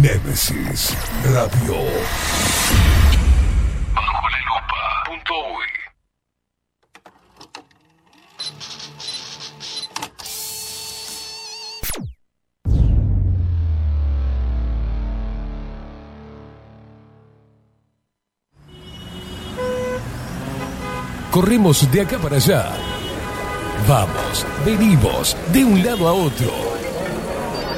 Nemesis Radio. Bajo la lupa. Punto. Corremos de acá para allá. Vamos, venimos, de un lado a otro.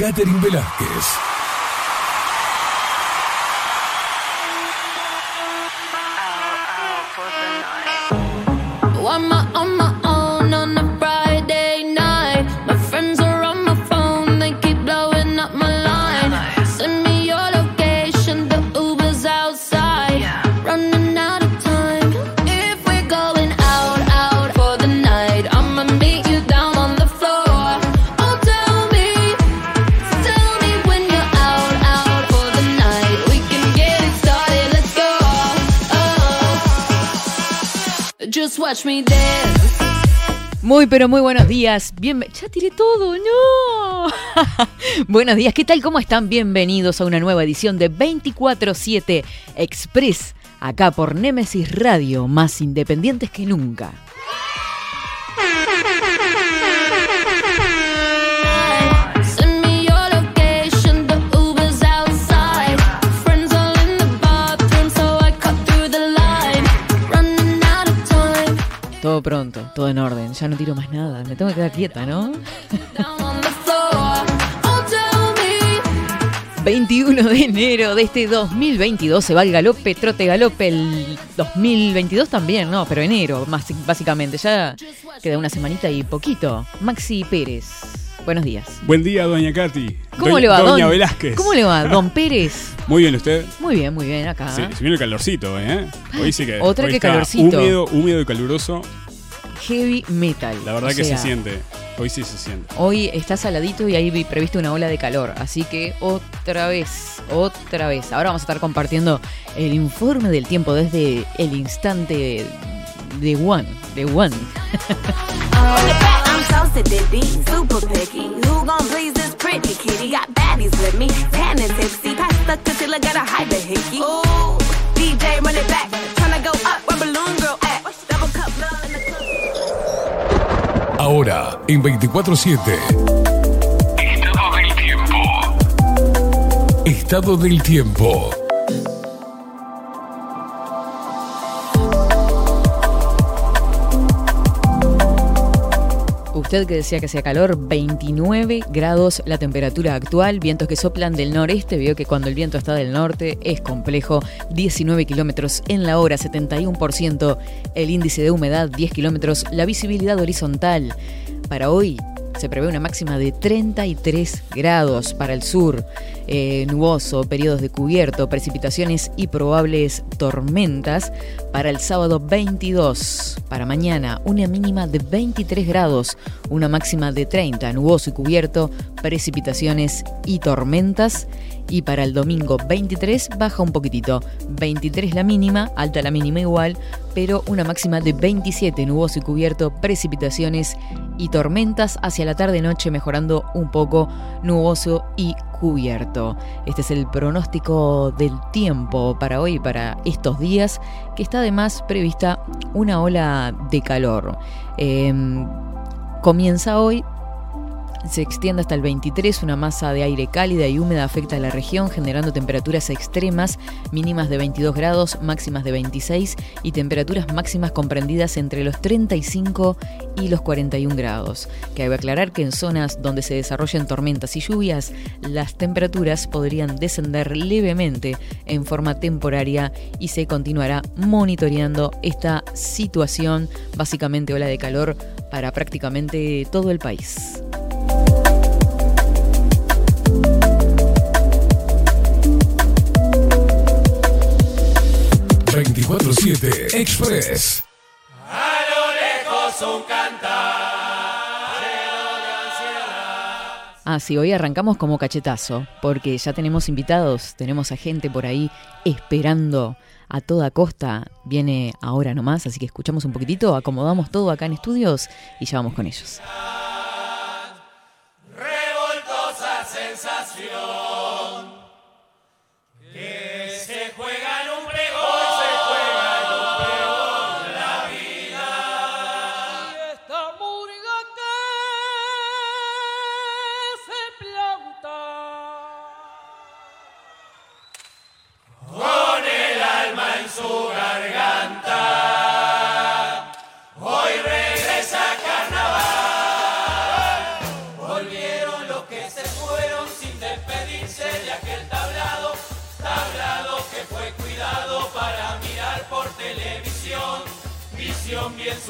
Catherine Velázquez. Just me dance. Muy, pero muy buenos días. Bien, ya tiré todo, no. buenos días, ¿qué tal? ¿Cómo están? Bienvenidos a una nueva edición de 24-7 Express, acá por Nemesis Radio, más independientes que nunca. Todo pronto, todo en orden, ya no tiro más nada, me tengo que quedar quieta, ¿no? Down on the floor. Oh, tell me. 21 de enero de este 2022 se va el galope, trote galope, el 2022 también, ¿no? Pero enero, más, básicamente, ya queda una semanita y poquito. Maxi Pérez, buenos días. Buen día, doña Katy. ¿Cómo le va, Doña don? Velázquez. ¿Cómo le va, don Pérez? Muy bien, ¿usted? Muy bien, muy bien, acá. Sí, se viene el calorcito, ¿eh? Hoy sí que. Otra hoy que está calorcito. Húmedo, húmedo y caluroso. Heavy metal. La verdad o que sea, se siente. Hoy sí se siente. Hoy está saladito y hay previsto una ola de calor, así que otra vez, otra vez. Ahora vamos a estar compartiendo el informe del tiempo desde el instante de One, de One. I'm toasted, diddy, super picky. Who gon' please this pretty kitty? Got baddies with me, tan and tipsy. Pass the concealer, got a hide the hickey. Ooh, DJ, run it back. Tryna go up where balloon girl at. Double cup love in the club. Ahora, en 24-7, Estado del tiempo. Estado del Tiempo. Usted que decía que hacía calor, 29 grados la temperatura actual, vientos que soplan del noreste, vio que cuando el viento está del norte es complejo, 19 kilómetros en la hora, 71%, el índice de humedad 10 kilómetros, la visibilidad horizontal. Para hoy se prevé una máxima de 33 grados para el sur, eh, nuboso, periodos de cubierto, precipitaciones y probables tormentas. Para el sábado 22, para mañana una mínima de 23 grados, una máxima de 30, nuboso y cubierto, precipitaciones y tormentas. Y para el domingo 23 baja un poquitito, 23 la mínima, alta la mínima igual, pero una máxima de 27, nuboso y cubierto, precipitaciones y tormentas hacia la tarde-noche mejorando un poco nuboso y cubierto. Este es el pronóstico del tiempo para hoy, para estos días, que está además prevista una ola de calor. Em, comienza hoy, se extiende hasta el 23, una masa de aire cálida y húmeda afecta a la región, generando temperaturas extremas, mínimas de 22 grados, máximas de 26 y temperaturas máximas comprendidas entre los 35 y los 41 grados. Cabe aclarar que en zonas donde se desarrollan tormentas y lluvias, las temperaturas podrían descender levemente en forma temporaria y se continuará monitoreando esta situación, básicamente ola de calor para prácticamente todo el país. ...24-7 Express. A lo lejos un cantar, Ah, sí, hoy arrancamos como cachetazo, porque ya tenemos invitados, tenemos a gente por ahí esperando a toda costa. Viene ahora nomás, así que escuchamos un poquitito, acomodamos todo acá en estudios y ya vamos con ellos. revoltosa sensación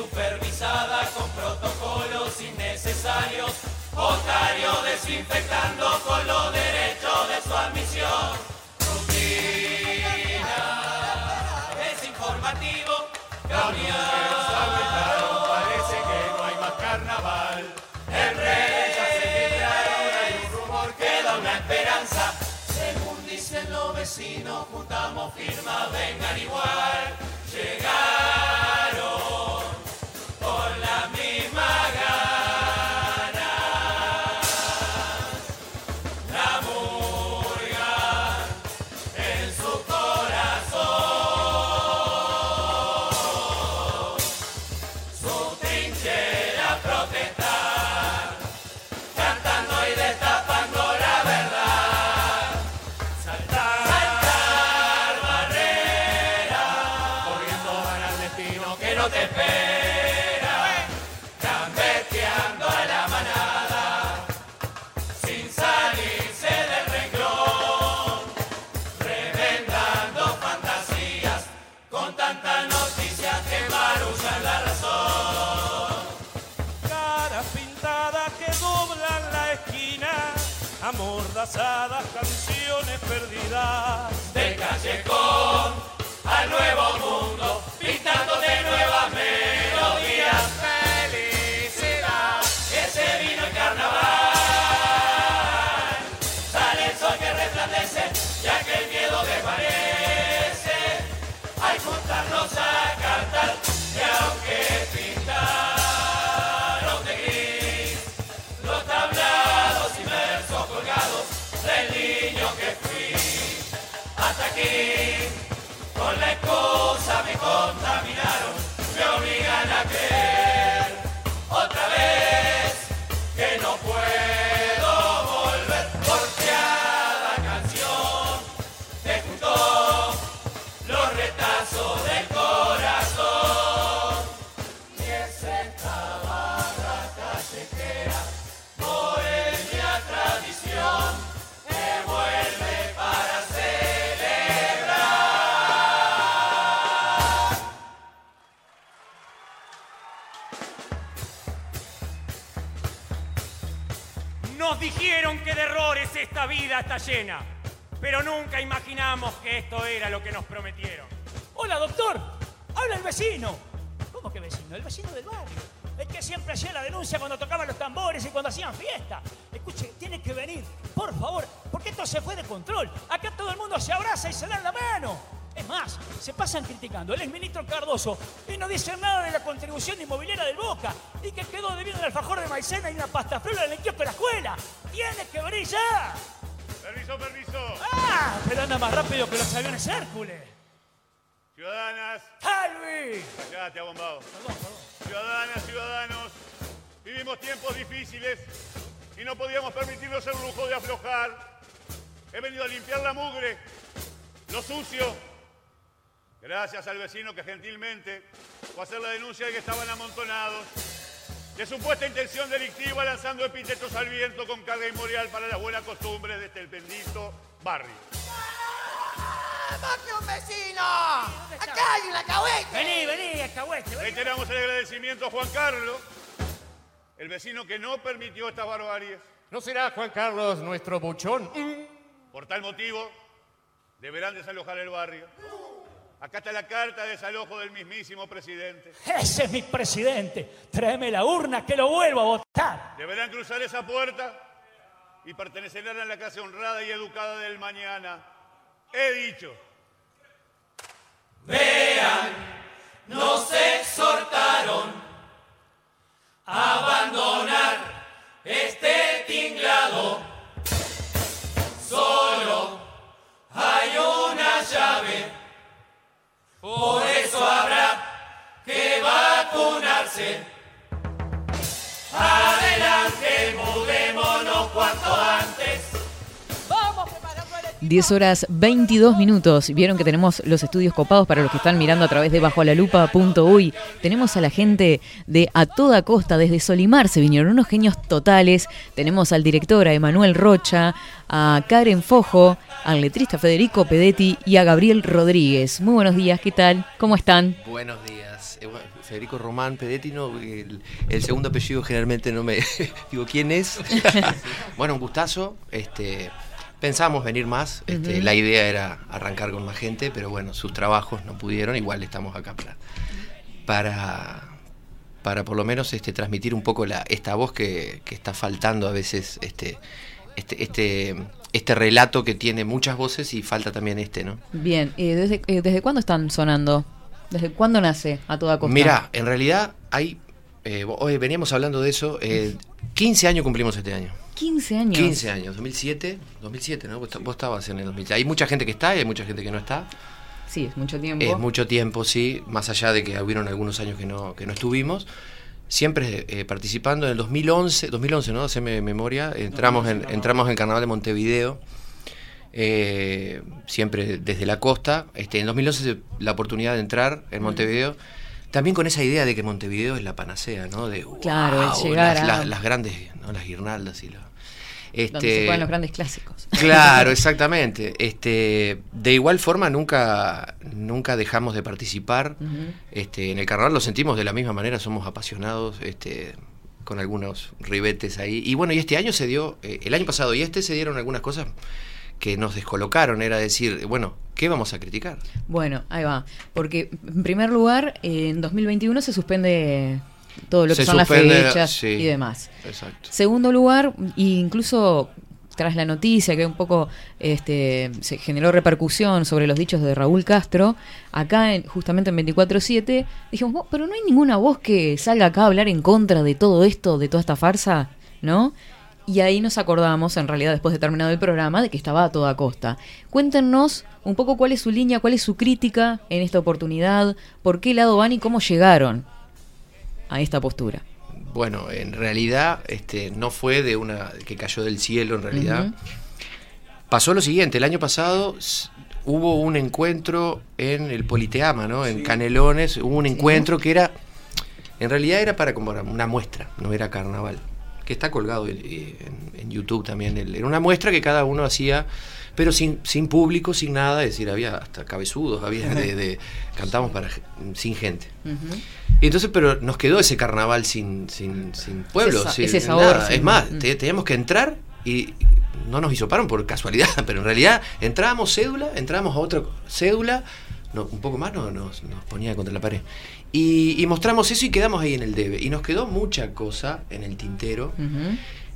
supervisada con protocolos innecesarios. Otario desinfectando con los derechos de su admisión. Rutina, es informativo. Cambiaron, parece que no hay más carnaval. En redes ya se filtraron, hay un rumor que da una esperanza. Según dicen los vecinos, juntamos firmas, vengan igual. Llegaron perdidas. Del callejón al nuevo mundo, pintando de está llena, pero nunca imaginamos que esto era lo que nos prometieron. Hola, doctor. Habla el vecino. ¿Cómo que vecino? El vecino del barrio. El que siempre hacía la denuncia cuando tocaban los tambores y cuando hacían fiesta. Escuche, tiene que venir, por favor, porque esto se fue de control. Acá todo el mundo se abraza y se dan la mano. Es más, se pasan criticando. Él es ministro Cardoso y no dice nada de la contribución inmobiliaria del Boca y que quedó debiendo el alfajor de maicena y una pasta flora en el kiosco de la escuela. Tiene que venir ya. ¡Ah! Pero anda más rápido que los aviones Hércules. Ciudadanas, ¡Halvi! callate, abombado. Ciudadanas, ciudadanos, vivimos tiempos difíciles y no podíamos permitirnos el lujo de aflojar. He venido a limpiar la mugre, lo sucio. Gracias al vecino que gentilmente fue a hacer la denuncia de que estaban amontonados. De supuesta intención delictiva lanzando epítetos al viento con carga inmorial para las buenas costumbres de este bendito barrio. ¡Más que un vecino! ¡Acá hay un alcahuete! Vení, vení, alcahuete, vení. Reiteramos el agradecimiento a Juan Carlos, el vecino que no permitió estas barbaries. ¿No será Juan Carlos nuestro buchón? Por tal motivo, deberán desalojar el barrio. Acá está la carta de desalojo del mismísimo presidente. Ese es mi presidente. Tráeme la urna que lo vuelvo a votar. Deberán cruzar esa puerta y pertenecerán a la clase honrada y educada del mañana. He dicho. Vean, nos exhortaron a abandonar este tinglado. Solo hay una llave, por eso habrá que vacunarse. 10 horas 22 minutos. Vieron que tenemos los estudios copados para los que están mirando a través de bajolalupa.uy. Tenemos a la gente de A Toda Costa, desde Solimar se vinieron unos genios totales. Tenemos al director, a Emanuel Rocha, a Karen Fojo, al letrista Federico Pedetti y a Gabriel Rodríguez. Muy buenos días, ¿qué tal? ¿Cómo están? Buenos días. Federico Román Pedetti, no, el, el segundo apellido generalmente no me... Digo, ¿quién es? bueno, un gustazo. Este, pensamos venir más. Este. La idea era arrancar con más gente, pero bueno, sus trabajos no pudieron. Igual estamos acá para... para para por lo menos este, transmitir un poco la, esta voz que, que está faltando a veces, este, este, este, este relato que tiene muchas voces y falta también este, ¿no? Bien, eh, ¿desde, eh, ¿desde cuándo están sonando? ¿Desde cuándo nace A Toda Costa? Mira, en realidad hay, eh, hoy veníamos hablando de eso, eh, 15 años cumplimos este año. 15 años. 15 años, 2007, 2007, ¿no? Vos, vos estabas en el 2007. Hay mucha gente que está y hay mucha gente que no está. Sí, es mucho tiempo. Es mucho tiempo, sí, más allá de que hubieron algunos años que no, que no estuvimos. Siempre eh, participando en el 2011, 2011, ¿no? Haceme memoria, entramos en, entramos en Carnaval de Montevideo, eh, siempre desde la costa. Este, en 2011 se- la oportunidad de entrar en Montevideo, también con esa idea de que Montevideo es la panacea, ¿no? De, Claro, "Wow, llegar las, a- las- las grandes, ¿no? Las guirnaldas y la... Este, Donde se juegan los grandes clásicos. Claro, exactamente. Este, de igual forma nunca, nunca dejamos de participar. Este, en el carnaval lo sentimos de la misma manera, somos apasionados, este, con algunos ribetes ahí. Y bueno, y este año se dio, eh, el año pasado y este se dieron algunas cosas que nos descolocaron, era decir, bueno, ¿qué vamos a criticar? Bueno, ahí va. Porque, en primer lugar, en 2021 se suspende todo lo que Se son las fechas sí. y demás. Exacto. Segundo lugar, e incluso tras la noticia que un poco este, se generó repercusión sobre los dichos de Raúl Castro, acá en- justamente en 24-7, dijimos, "Vos, pero no hay ninguna voz que salga acá a hablar en contra de todo esto, de toda esta farsa, ¿no? Y ahí nos acordamos, en realidad, después de terminado el programa, de que estaba a toda costa. Cuéntenos un poco cuál es su línea, cuál es su crítica en esta oportunidad, por qué lado van y cómo llegaron a esta postura. Bueno, en realidad este, no fue de una que cayó del cielo, en realidad. Pasó lo siguiente, el año pasado hubo un encuentro en el Politeama, ¿no? En Canelones, hubo un encuentro que era, en realidad era para como una muestra, no era carnaval, que está colgado eh, en, en YouTube también. Era una muestra que cada uno hacía, pero sin, sin público, sin nada, es decir, había hasta cabezudos, había de, de- cantamos para sin gente. Y entonces, pero nos quedó ese carnaval sin, sin, sin pueblo, Ese sin ese sabor, nada. sin- Es más, Mm. te- teníamos que entrar y no nos hisoparon por casualidad, pero en realidad entrábamos cédula, entrábamos a otra cédula, no, un poco más no, nos, nos ponía contra la pared. Y, y mostramos eso y quedamos ahí en el debe. Y nos quedó mucha cosa en el tintero,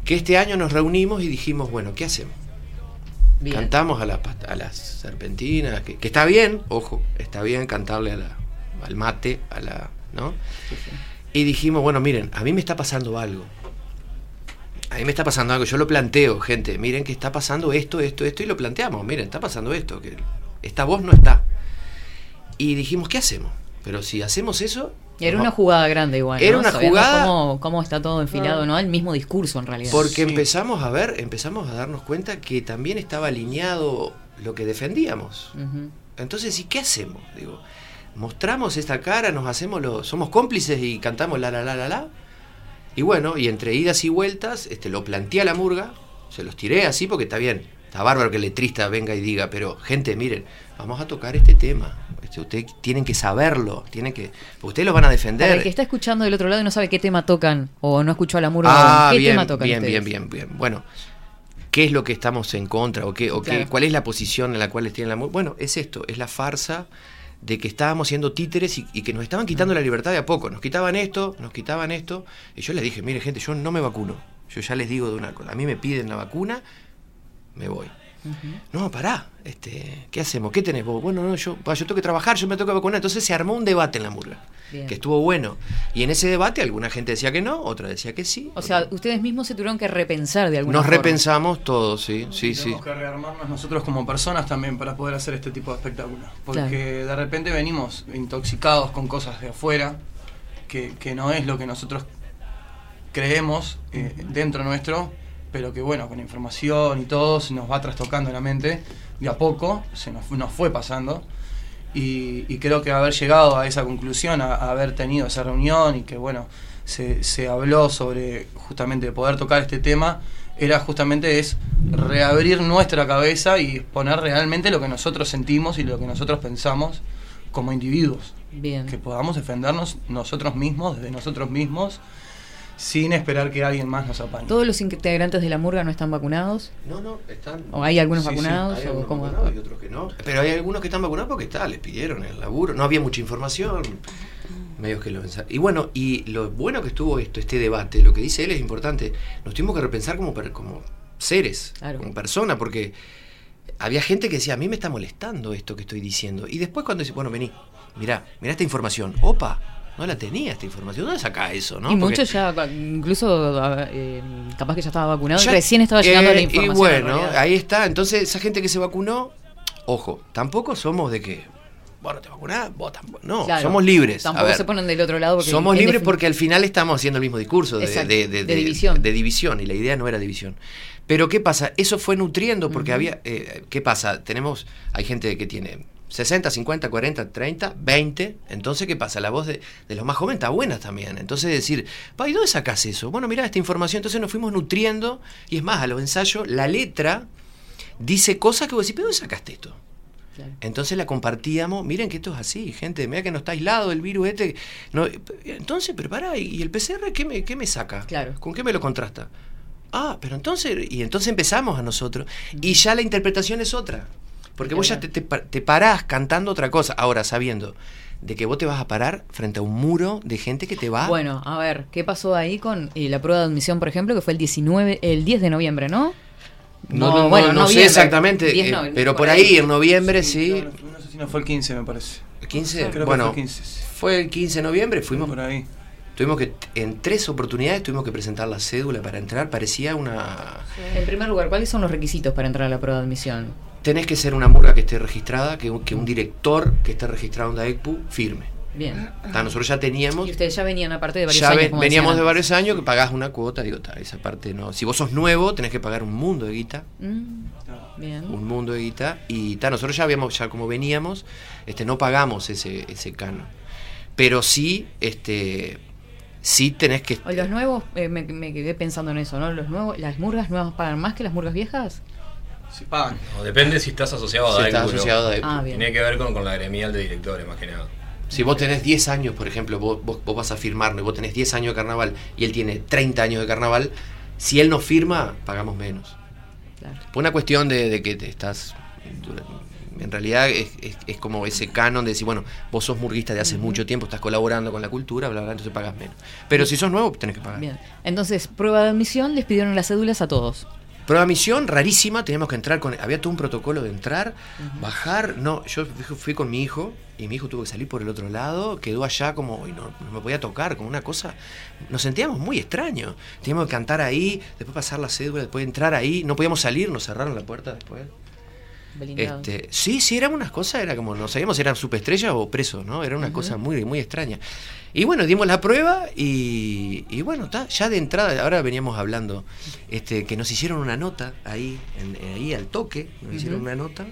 que este año nos reunimos y dijimos, bueno, ¿qué hacemos? Bien. Cantamos a, la, a las serpentinas, que, que está bien, ojo, está bien cantarle a la- al mate, a la, ¿no? Y dijimos, bueno, miren, a mí me está pasando algo. A mí me está pasando algo, yo lo planteo, gente, miren que está pasando esto, esto, esto, y lo planteamos, miren, está pasando esto, que esta voz no está. Y dijimos, ¿qué hacemos? Pero si hacemos eso... Y era no- una jugada grande igual. Era ¿no? una Sabiendo jugada- Cómo, cómo está todo enfilado, ¿no? El mismo discurso en realidad. Porque empezamos a ver, empezamos a darnos cuenta que también estaba alineado lo que defendíamos. Entonces, ¿y qué hacemos? Digo, mostramos esta cara, nos hacemos los, somos cómplices y cantamos la la la la la. Y bueno, y entre idas y vueltas, este, lo planteé a la murga, se los tiré así porque está bien, está bárbaro que el letrista venga y diga, pero gente, miren, vamos a tocar este tema. Ustedes tienen que saberlo, tienen que, ustedes lo van a defender. Para el que está escuchando del otro lado y no sabe qué tema tocan o no escuchó a la murga, Ah, ¿qué bien, tema tocan bien, ustedes? bien, bien, bien. Bueno, ¿qué es lo que estamos en contra o qué, o qué- cuál es la posición en la cual tiene la mu- Bueno, es esto, es la farsa de que estábamos siendo títeres y, y que nos estaban quitando la libertad de a poco. Nos quitaban esto, nos quitaban esto. Y yo les dije, mire gente, yo no me vacuno. Yo ya les digo de una cosa. A mí me piden la vacuna, me voy. No, pará, este, ¿qué hacemos? ¿Qué tenés vos? Bueno, no, yo, yo tengo que trabajar, yo me tengo que vacunar. Entonces se armó un debate en la murga, Bien. que estuvo bueno. Y en ese debate alguna gente decía que no, otra decía que sí. O sea, ustedes mismos se tuvieron que repensar de alguna Nos forma. repensamos todos, sí, sí, sí. Tenemos que rearmarnos nosotros como personas también para poder hacer este tipo de espectáculos. Porque de repente venimos intoxicados con cosas de afuera, que, que no es lo que nosotros creemos eh, dentro nuestro, pero que bueno, con información y todo se nos va trastocando la mente de a poco, se nos, nos fue pasando. Y, y creo que haber llegado a esa conclusión, a, a haber tenido esa reunión y que bueno, se, se habló sobre justamente poder tocar este tema, era justamente es reabrir nuestra cabeza y exponer realmente lo que nosotros sentimos y lo que nosotros pensamos como individuos. Bien. Que podamos defendernos nosotros mismos, desde nosotros mismos, sin esperar que alguien más nos apañe. ¿Todos los integrantes de la murga no están vacunados? No, no, están. ¿O hay algunos Sí, sí, vacunados? hay o vacunados y otros que no. Pero hay algunos que están vacunados porque está, les pidieron el laburo. No había mucha información. Medios que lo Y bueno, y lo bueno que estuvo esto, este debate, lo que dice él es importante. Nos tuvimos que repensar como, como seres, Claro. como personas, porque había gente que decía, a mí me está molestando esto que estoy diciendo. Y después cuando dice, bueno, vení, mirá, mirá esta información. Opa, no la tenía esta información. ¿Dónde saca eso? ¿no? y muchos ya, incluso eh, capaz que ya estaba vacunado, y recién estaba llegando eh, la información. Y bueno, ahí está. Entonces, esa gente que se vacunó, ojo, tampoco somos de que, bueno, te vacunás, vos tampoco. No, Claro, somos libres. Tampoco ver, se ponen del otro lado porque somos libres porque al final estamos haciendo el mismo discurso de, Exacto, de- de división. de división, y la idea no era división. Pero ¿qué pasa? Eso fue nutriendo porque había, eh, ¿qué pasa? Tenemos, hay gente que tiene 60, 50, 40, 30, 20. Entonces, ¿qué pasa? La voz de, de los más jóvenes está buena también. Entonces, decir, pa, ¿y dónde sacas eso? Bueno, mira esta información. Entonces nos fuimos nutriendo. Y es más, a los ensayos, la letra dice cosas que vos decís, ¿pero dónde sacaste esto? Entonces la compartíamos, miren que esto es así, gente, mira que no está aislado el virus este. No, entonces, pero pará, ¿y el PCR qué me, qué me saca? Claro. ¿Con qué me lo contrasta? Ah, pero entonces, y entonces empezamos a nosotros. Y ya la interpretación es otra. Porque vos ya te, te, te parás cantando otra cosa. Ahora, sabiendo de que vos te vas a parar frente a un muro de gente que te va. Bueno, a ver, ¿qué pasó ahí con eh, la prueba de admisión, por ejemplo, que fue el 19, el 10 de noviembre, ¿no? no, no, no, bueno, no sé exactamente, 10 eh, no, pero por ahí. ahí, en noviembre sí. No sé si no fue el 15, me parece. ¿El 15? Creo que bueno, fue el 15. fue el 15 de noviembre, fuimos por ahí. Tuvimos que, en tres oportunidades tuvimos que presentar la cédula para entrar, parecía una... En primer lugar, ¿cuáles son los requisitos para entrar a la prueba de admisión? Tenés que ser una murga que esté registrada, que, un- que un director que esté registrado en DAECPU firme. Bien. Nosotros ya teníamos... Y ustedes ya venían aparte de varios Ya años. como veníamos decían de varios años que pagás una cuota, digo, ta, esa parte no. Si vos sos nuevo, tenés que pagar un mundo de guita, Mm, bien. un mundo de guita, y ta, nosotros ya habíamos, ya como veníamos, este, no pagamos ese, ese canon. Pero sí, este, sí tenés que los nuevos, eh, me, me quedé pensando en eso, ¿no? Los nuevos, ¿Las murgas nuevas pagan más que las murgas viejas? Pagan. No, depende si estás asociado Si a estás ¿no? asociado a. Ah. Tiene que ver con, con la gremial de directores, más que nada. Si vos tenés 10 años, por ejemplo, vos, vos, vos vas a firmarlo y vos tenés 10 años de carnaval y él tiene 30 años de carnaval, si él no firma, pagamos menos. Claro. Por una cuestión de, de que te estás... En realidad es, es- es como ese canon de decir, bueno, vos sos murguista de hace mucho tiempo, estás colaborando con la cultura, bla, bla, entonces pagas menos. Pero si sos nuevo, tenés que pagar. Bien. Entonces, prueba de admisión, les pidieron las cédulas a todos. Prueba de misión, rarísima, teníamos que entrar con... Había todo un protocolo de entrar, bajar, no, yo fui- fui con mi hijo y mi hijo tuvo que salir por el otro lado, quedó allá como, y no, no me podía tocar, como una cosa... Nos sentíamos muy extraños, teníamos que cantar ahí, después pasar la cédula, después entrar ahí, no podíamos salir, nos cerraron la puerta después. Este, sí, sí, eran unas cosas, era como, no sabíamos si eran superestrellas o presos, ¿no? Era una cosa muy, muy extraña. Y bueno, dimos la prueba y, y bueno, ta, ya de entrada, ahora veníamos hablando, este, que nos hicieron una nota ahí, en- ahí al toque, nos hicieron una nota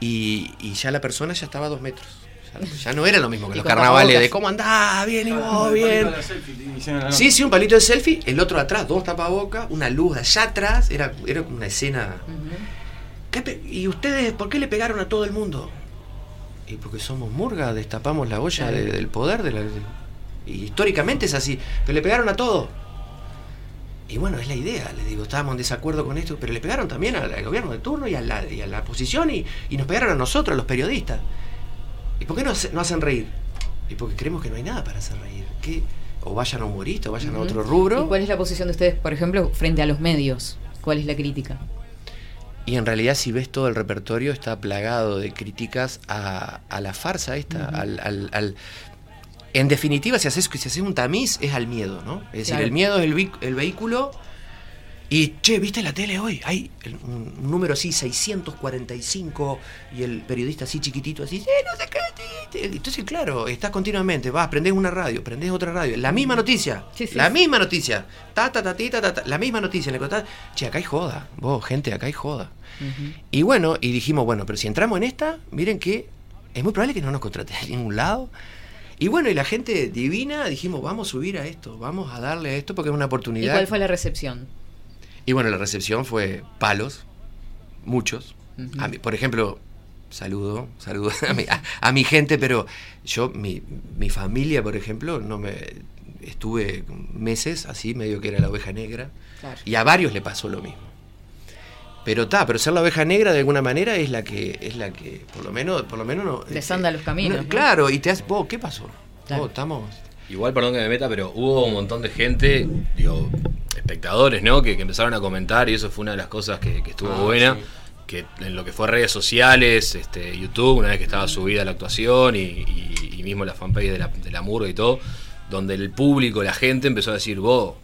y, y ya la persona ya estaba a dos metros. Ya, ya no era lo mismo que los carnavales de cómo andás, bien y vos, bien. selfie. Sí, sí, un palito de selfie, el otro atrás, dos tapabocas, una luz de allá atrás, era, era una escena. ¿Qué pe- ¿Y ustedes por qué le pegaron a todo el mundo? Y porque somos murga, destapamos la olla Claro. de- del poder. De la, de- y históricamente es así, pero le pegaron a todo. Y bueno, es la idea, le digo, estábamos en desacuerdo con esto, pero le pegaron también al, al gobierno de turno y a la, y a la oposición y, y nos pegaron a nosotros, a los periodistas. por qué no, hace- no hacen reír? Y porque creemos que no hay nada para hacer reír. ¿Qué? O vayan a humorista, o vayan a otro rubro. ¿Y cuál es la posición de ustedes, por ejemplo, frente a los medios? ¿Cuál es la crítica? Y en realidad si ves todo el repertorio está plagado de críticas a, a la farsa esta, al, al- al- En definitiva, si haces, si haces un tamiz, es al miedo, ¿no? Es decir, el miedo es el, vehículo y, che, ¿viste la tele hoy? Hay un, un número así, 645, y el periodista así chiquitito, así, "Eh, no sé qué, ti, ti". Entonces, claro, estás continuamente, vas, prendés una radio, prendés otra radio, la misma noticia, la misma noticia, ta, ta, ta, ti, ta, ta, ta, la misma noticia, le contás, che, acá hay joda, vos, gente, acá hay joda. Y bueno, y dijimos, bueno, pero si entramos en esta, miren que es muy probable que no nos contraten en ningún lado. Y bueno, y la gente divina, dijimos, vamos a subir a esto, vamos a darle a esto porque es una ¿Y oportunidad. cuál fue la recepción? Y bueno, la recepción fue palos, muchos. A mí, por ejemplo, saludo, saludo a mi, a- a mi gente, pero yo, mi, mi familia, por ejemplo, no me estuve meses así, medio que era la oveja negra, Claro. y a varios le pasó lo mismo. Pero está, pero ser la oveja negra de alguna manera es la que, es la que, por lo menos, por lo menos no. Les anda los caminos. no, ¿no? Claro, y te hace, vos, ¿qué pasó? Claro. Vos, estamos. Igual, perdón que me meta, pero hubo un montón de gente, digo, espectadores, ¿no? Que, que empezaron a comentar y eso fue una de las cosas que, que estuvo Ah, buena. sí. Que en lo que fue redes sociales, este, YouTube, una vez que estaba subida la actuación y, y- y mismo la fanpage de la, de la murga y todo, donde el público, la gente empezó a decir, vos,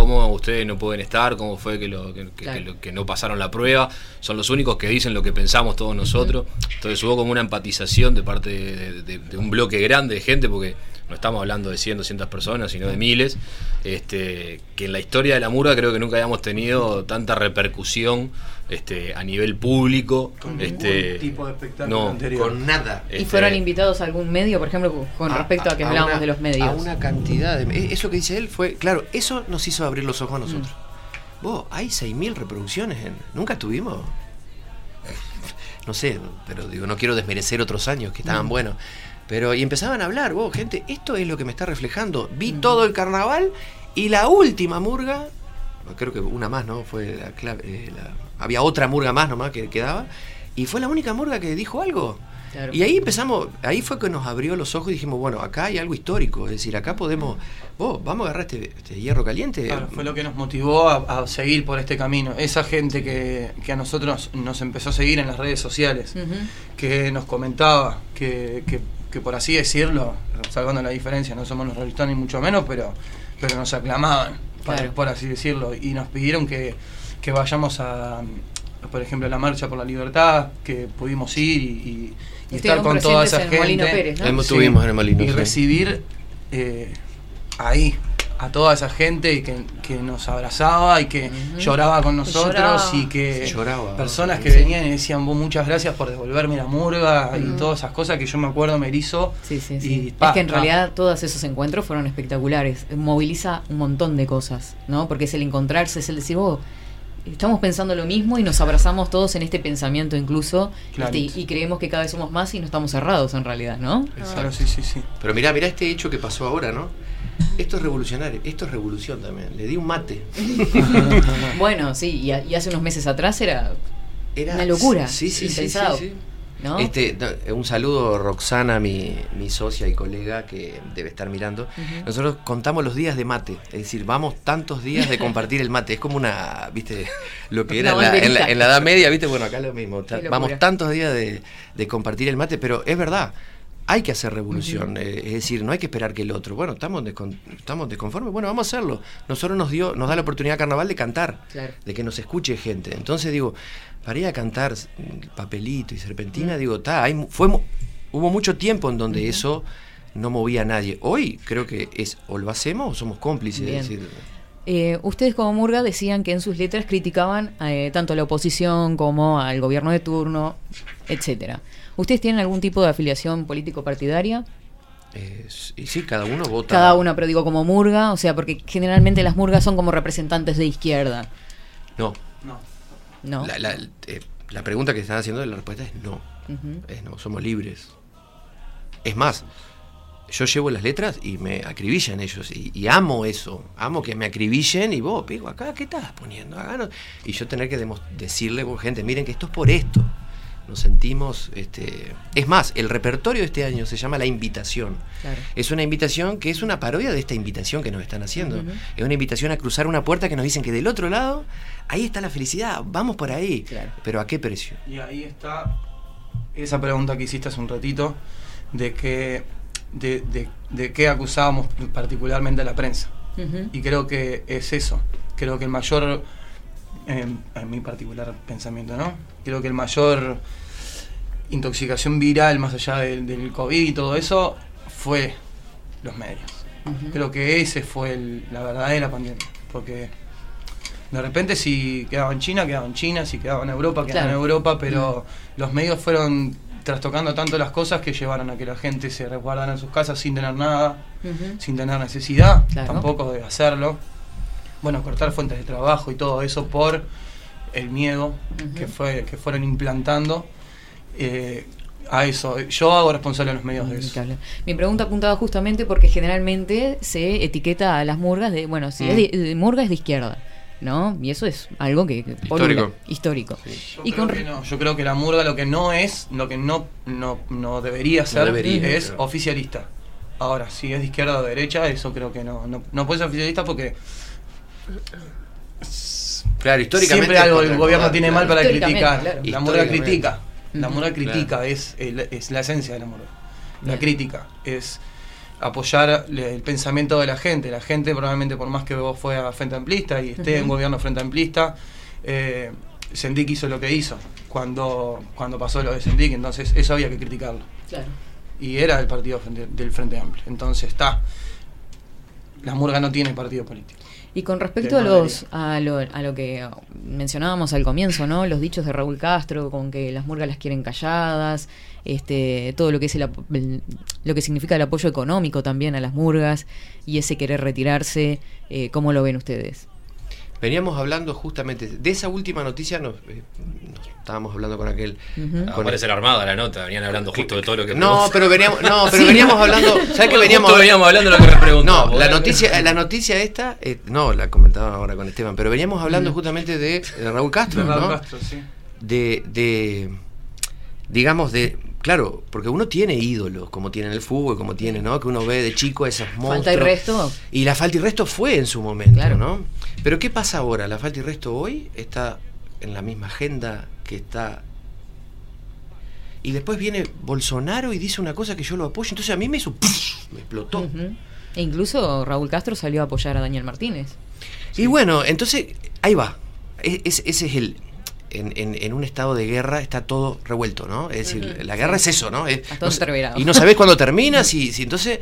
¿cómo ustedes no pueden estar? ¿Cómo fue que, lo, que, que- Claro. que lo- que no pasaron la prueba? Son los únicos que dicen lo que pensamos todos nosotros. Entonces hubo como una empatización de parte de, de- de un bloque grande de gente, porque no estamos hablando de 100, 200 personas, sino de miles, este, que en la historia de la murga creo que nunca habíamos tenido tanta repercusión este, a nivel público. Con este, ningún tipo de espectáculo no, anterior. Con nada. ¿Y Este, fueron invitados a algún medio, por ejemplo, con A- respecto a, que a hablábamos una- de los medios? A una cantidad de. eh, Eso que dice él fue. Claro, eso nos hizo abrir los ojos a nosotros. Mm. Vos, hay 6.000 reproducciones. En, Nunca tuvimos. No sé, pero digo, no quiero desmerecer otros años que estaban Mm. buenos. Pero, y empezaban a hablar, vos, gente, esto es lo que me está reflejando. Vi Mm. todo el carnaval y la última murga, creo que una más, ¿no? Fue la clave. eh, la- había otra murga más nomás que quedaba. Y fue la única murga que dijo algo. Claro. Y ahí empezamos, ahí fue que nos abrió los ojos y dijimos, bueno, acá hay algo histórico, es decir, acá podemos, vos, vamos a agarrar este, este hierro caliente. Claro, fue lo que nos motivó a, a seguir por este camino. Esa gente que, que a nosotros nos empezó a seguir en las redes sociales, que nos comentaba, que, que- que por así decirlo, salvando la diferencia, no somos los revistones ni mucho menos, pero, pero nos aclamaban, Claro. por así decirlo, y nos pidieron que, que vayamos a, por ejemplo, a la Marcha por la Libertad, que pudimos ir y, y- y estar con toda esa en gente. Molino Pérez, ¿no? Hemos- estuvimos en el Molino, Y sí. recibir eh, ahí a toda esa gente y que, que nos abrazaba y que lloraba con nosotros Lloraba. y que Sí, lloraba. personas que Sí. venían y decían vos muchas gracias por devolverme la murga y todas esas cosas que yo me acuerdo me hizo Sí, sí, y sí. pa, es que en pa. realidad todos esos encuentros fueron espectaculares. Moviliza un montón de cosas, ¿no? Porque es el encontrarse, es el decir, oh, estamos pensando lo mismo y nos abrazamos todos en este pensamiento incluso este, y, creemos que cada vez somos más y no estamos cerrados en realidad, ¿no? Claro, sí, sí, sí. Pero mirá, mirá este hecho que pasó ahora, ¿no? Esto es revolucionario, esto es revolución también. Le di un mate. Bueno, sí, y, a- y hace unos meses atrás era, Era una locura. Sí, sí, sí, sí. ¿No? Este, no, un saludo Roxana, mi, mi socia y colega que debe estar mirando. Nosotros contamos los días de mate, es decir, vamos tantos días de compartir el mate. Es como una, viste, lo que era en la, en, la, banderita. en la Edad Media, viste, bueno, acá lo mismo. Vamos tantos días de, de compartir el mate, pero es verdad. Hay que hacer revolución, eh, es decir, no hay que esperar que el otro. Bueno, estamos, descon- estamos desconformes, bueno, vamos a hacerlo. Nosotros nos dio, nos da la oportunidad Carnaval de cantar, Claro. de que nos escuche gente. Entonces digo, para ir a cantar papelito y serpentina, digo, está, hay fue hubo mucho tiempo en donde eso no movía a nadie. Hoy creo que es o lo hacemos o somos cómplices. Es decir, Eh, ustedes como Murga decían que en sus letras criticaban eh, tanto a la oposición como al gobierno de turno, etcétera. ¿Ustedes tienen algún tipo de afiliación político-partidaria? eh, y sí, cada uno vota. Cada uno, pero digo como Murga, o sea, porque generalmente las Murgas son como representantes de izquierda, No. ¿no? La, la- eh, la pregunta que están haciendo, la respuesta es no. Es no, somos libres. Es más, yo llevo las letras y me acribillan ellos. Y, y amo eso. Amo que me acribillen y vos, pico, acá, ¿qué estás poniendo? Acá no- Y yo tener que decirle, gente, miren que esto es por esto. Nos sentimos, este, es más, el repertorio de este año se llama La Invitación. Claro. Es una invitación que es una parodia de esta invitación que nos están haciendo. Es una invitación a cruzar una puerta que nos dicen que del otro lado, ahí está la felicidad, vamos por ahí. Pero ¿a qué precio? Y ahí está esa pregunta que hiciste hace un ratito, de que de, de, de qué acusábamos particularmente a la prensa. Y creo que es eso. Creo que el mayor, eh, en mi particular pensamiento, ¿no? Creo que el mayor intoxicación viral, más allá del, del COVID y todo eso, fue los medios. Creo que ese fue el- la verdadera pandemia. Porque de repente si quedaba en China, quedaba en China, si quedaba en Europa, quedaba en. Europa, pero los medios fueron trastocando tanto las cosas que llevaron a que la gente se resguardara en sus casas sin tener nada, sin tener necesidad Claro. tampoco de hacerlo. Bueno, cortar fuentes de trabajo y todo eso por el miedo que, fue, que fueron implantando eh, a eso. Yo hago responsable a los medios de eso. Claro. Mi pregunta apuntaba justamente porque generalmente se etiqueta a las murgas de, bueno, si Mm. es de, de murga es de izquierda, ¿no? Y eso es algo que... que polula. Histórico. Histórico. Yo, Y creo con que no. Yo creo que la murga lo que no es, lo que no, no, no debería ser, debería, es oficialista. Ahora, si es de izquierda o de derecha, eso creo que no. No, no puede ser oficialista porque Claro, históricamente. siempre algo el gobierno tiene claro. mal para criticar. claro. La murga critica. La Claro. critica, es, es la esencia de la murga. La crítica es apoyar el pensamiento de la gente. La gente probablemente por más que vos fue a Frente Amplista y esté en gobierno Frente Amplista, eh, Sendik hizo lo que hizo cuando, cuando pasó lo de Sendik, entonces eso había que criticarlo. Claro. Y era el partido del Frente Amplio. Entonces está. La murga no tiene partido político. Y con respecto a los a lo, a lo que mencionábamos al comienzo, ¿no? Los dichos de Raúl Castro con que las murgas las quieren calladas, este todo lo que es el- lo que significa el apoyo económico también a las murgas y ese querer retirarse, eh, ¿cómo lo ven ustedes? Veníamos hablando justamente de esa última noticia, nos, eh, nos estábamos hablando con aquel. Ujú. Va a con parecer armada la nota, venían hablando justo de todo lo que No, pero veníamos, no, pero veníamos hablando. ¿Sabes que veníamos? veníamos hablando de lo que me preguntaba, No, la noticia, la noticia esta, eh, no, la comentaba ahora con Esteban, pero veníamos hablando justamente de, de Raúl Castro, Raúl ¿no? Castro, sí. De, de, digamos, de, claro, porque uno tiene ídolos, como tiene en el fútbol, como tiene, ¿no? Que uno ve de chico esos monstruos. Falta y resto. Y la falta y resto fue en su momento, Claro. ¿no? Pero ¿qué pasa ahora? La falta y resto hoy está en la misma agenda que está... Y después viene Bolsonaro y dice una cosa que yo lo apoyo, entonces a mí me hizo... ¡puf! Me explotó. E incluso Raúl Castro salió a apoyar a Daniel Martínez. Y bueno, entonces ahí va. Es- ese es el... En, en- en un estado de guerra está todo revuelto, ¿no? Es decir, la guerra sí. es eso, ¿no? Es- Está todo no y no sabés cuándo termina, si, si entonces...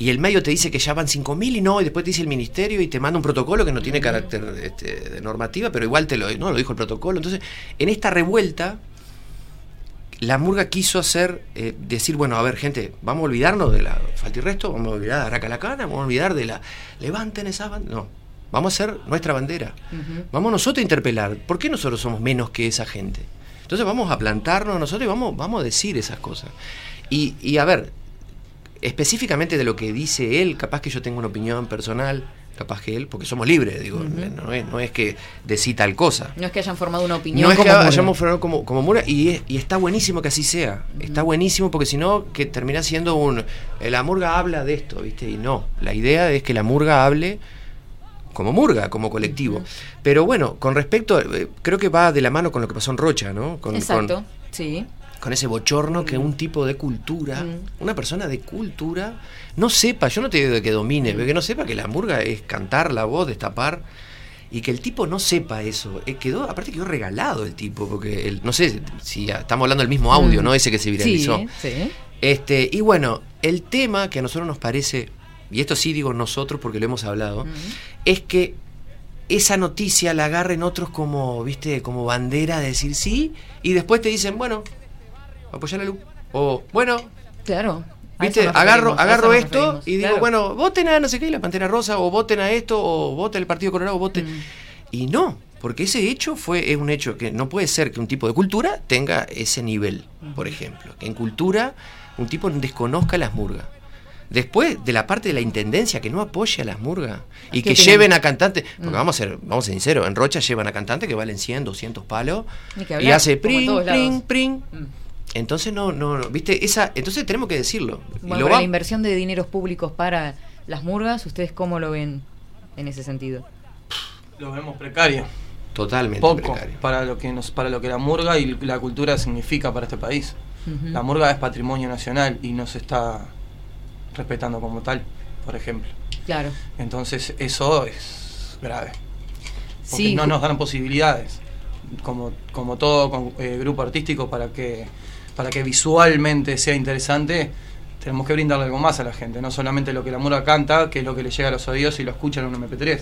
Y el medio te dice que ya van 5.000 y no, y después te dice el ministerio y te manda un protocolo que no tiene carácter este, de normativa, pero igual te lo, no, lo dijo el protocolo. Entonces, en esta revuelta, la murga quiso hacer, eh, decir, bueno, a ver, gente, vamos a olvidarnos de la falta y resto, vamos a olvidar de Aracalacana, vamos a olvidar de la. Levanten esa bandera. No, vamos a hacer nuestra bandera. Vamos nosotros a interpelar. ¿Por qué nosotros somos menos que esa gente? Entonces vamos a plantarnos nosotros y vamos, vamos a decir esas cosas. Y, y a ver, específicamente de lo que dice él, capaz que yo tengo una opinión personal, capaz que él, porque somos libres, digo, no, es, no es que decir tal cosa. No es que hayan formado una opinión. No es que como murga. hayamos formado como, como Mura y, es- y está buenísimo que así sea. Está buenísimo porque si no, que termina siendo un. La murga habla de esto, ¿viste? Y no. La idea es que la murga hable como murga, como colectivo. Pero bueno, con respecto. eh, creo que va de la mano con lo que pasó en Rocha, ¿no? Con, Exacto, con- sí. Con ese bochorno que un tipo de cultura, una persona de cultura, no sepa, yo no te digo de que domine, pero que no sepa que la murga es cantar la voz, destapar, y que el tipo no sepa eso. Eh, quedó, aparte quedó regalado el tipo, porque el- no sé si ya estamos hablando del mismo audio, Mm. ¿no? Ese que se viralizó. Sí, sí. Este, y bueno, el tema que a nosotros nos parece, y esto sí digo nosotros porque lo hemos hablado, es que esa noticia la agarren otros como, viste, como bandera de decir sí, y después te dicen, bueno, apoyar la luz. O, bueno, Claro. viste, agarro, agarro esto y digo, claro. bueno, voten a no sé qué, la Pantera Rosa, o voten a esto, o voten el Partido Colorado, o voten. Mm. Y no, porque ese hecho fue, es un hecho que no puede ser que un tipo de cultura tenga ese nivel, por ejemplo. Que en cultura un tipo desconozca las murgas. Después de la parte de la intendencia que no apoya a las murgas y ¿Qué que tienen? lleven a cantantes, porque Mm. vamos a ser, vamos a ser sinceros, en Rocha llevan a cantantes que valen 100, 200 palos y hace pring, pring, pring. Entonces no, no, no, viste, esa, entonces tenemos que decirlo. Y Bueno, lo para va- la inversión de dineros públicos para las murgas, ¿ustedes cómo lo ven en ese sentido? Lo vemos precario. Totalmente Poco precario. para lo que nos, para lo que la murga y la cultura significa para este país. La murga es patrimonio nacional y no se está respetando como tal, por ejemplo. Claro. Entonces eso es grave. Porque Sí, no nos dan posibilidades, como, como todo con- eh, grupo artístico, para que, para que visualmente sea interesante, tenemos que brindarle algo más a la gente, no solamente lo que la murga canta, que es lo que le llega a los oídos y lo escuchan en un MP3.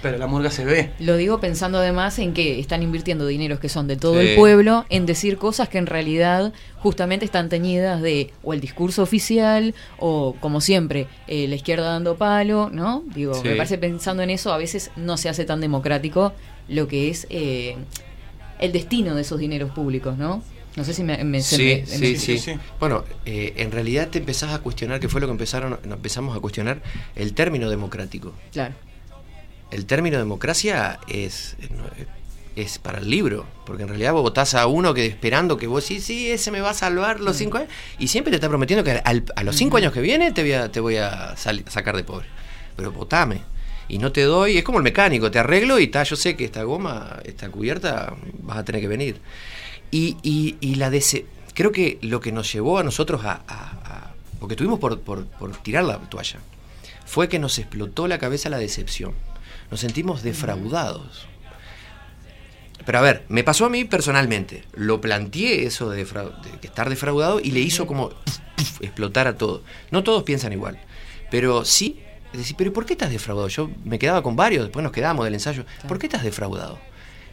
Pero la murga se ve. Lo digo pensando además en que están invirtiendo dineros que son de todo Sí. el pueblo en decir cosas que en realidad justamente están teñidas de o el discurso oficial o como siempre eh, la izquierda dando palo, ¿no? Digo, Sí. me parece pensando en eso a veces no se hace tan democrático lo que es eh, el destino de esos dineros públicos, ¿no? No sé si me, me- se Sí, me- sí, me- sí, Bueno, eh, en realidad te empezás a cuestionar, que fue lo que empezaron, empezamos a cuestionar, el término democrático. Claro. El término democracia es, es para el libro, porque en realidad vos votás a uno que esperando que vos sí, sí, ese me va a salvar los cinco años, y siempre te está prometiendo que al- a los cinco años que viene te voy a, te voy a sali- sacar de pobre. Pero votame. Y no te doy, es como el mecánico, te arreglo y ta, yo sé que esta goma está cubierta, vas a tener que venir. Y, y, y la dese- creo que lo que nos llevó a nosotros a, a- a- porque tuvimos por, por, por tirar la toalla, fue que nos explotó la cabeza la decepción. Nos sentimos defraudados. Pero a ver, me pasó a mí personalmente. Lo planteé eso de, estar defraudado y le hizo como explotar a todo. No todos piensan igual. Pero sí, es decir, pero ¿por qué estás defraudado? Yo me quedaba con varios, después nos quedamos del ensayo. ¿Por qué estás defraudado?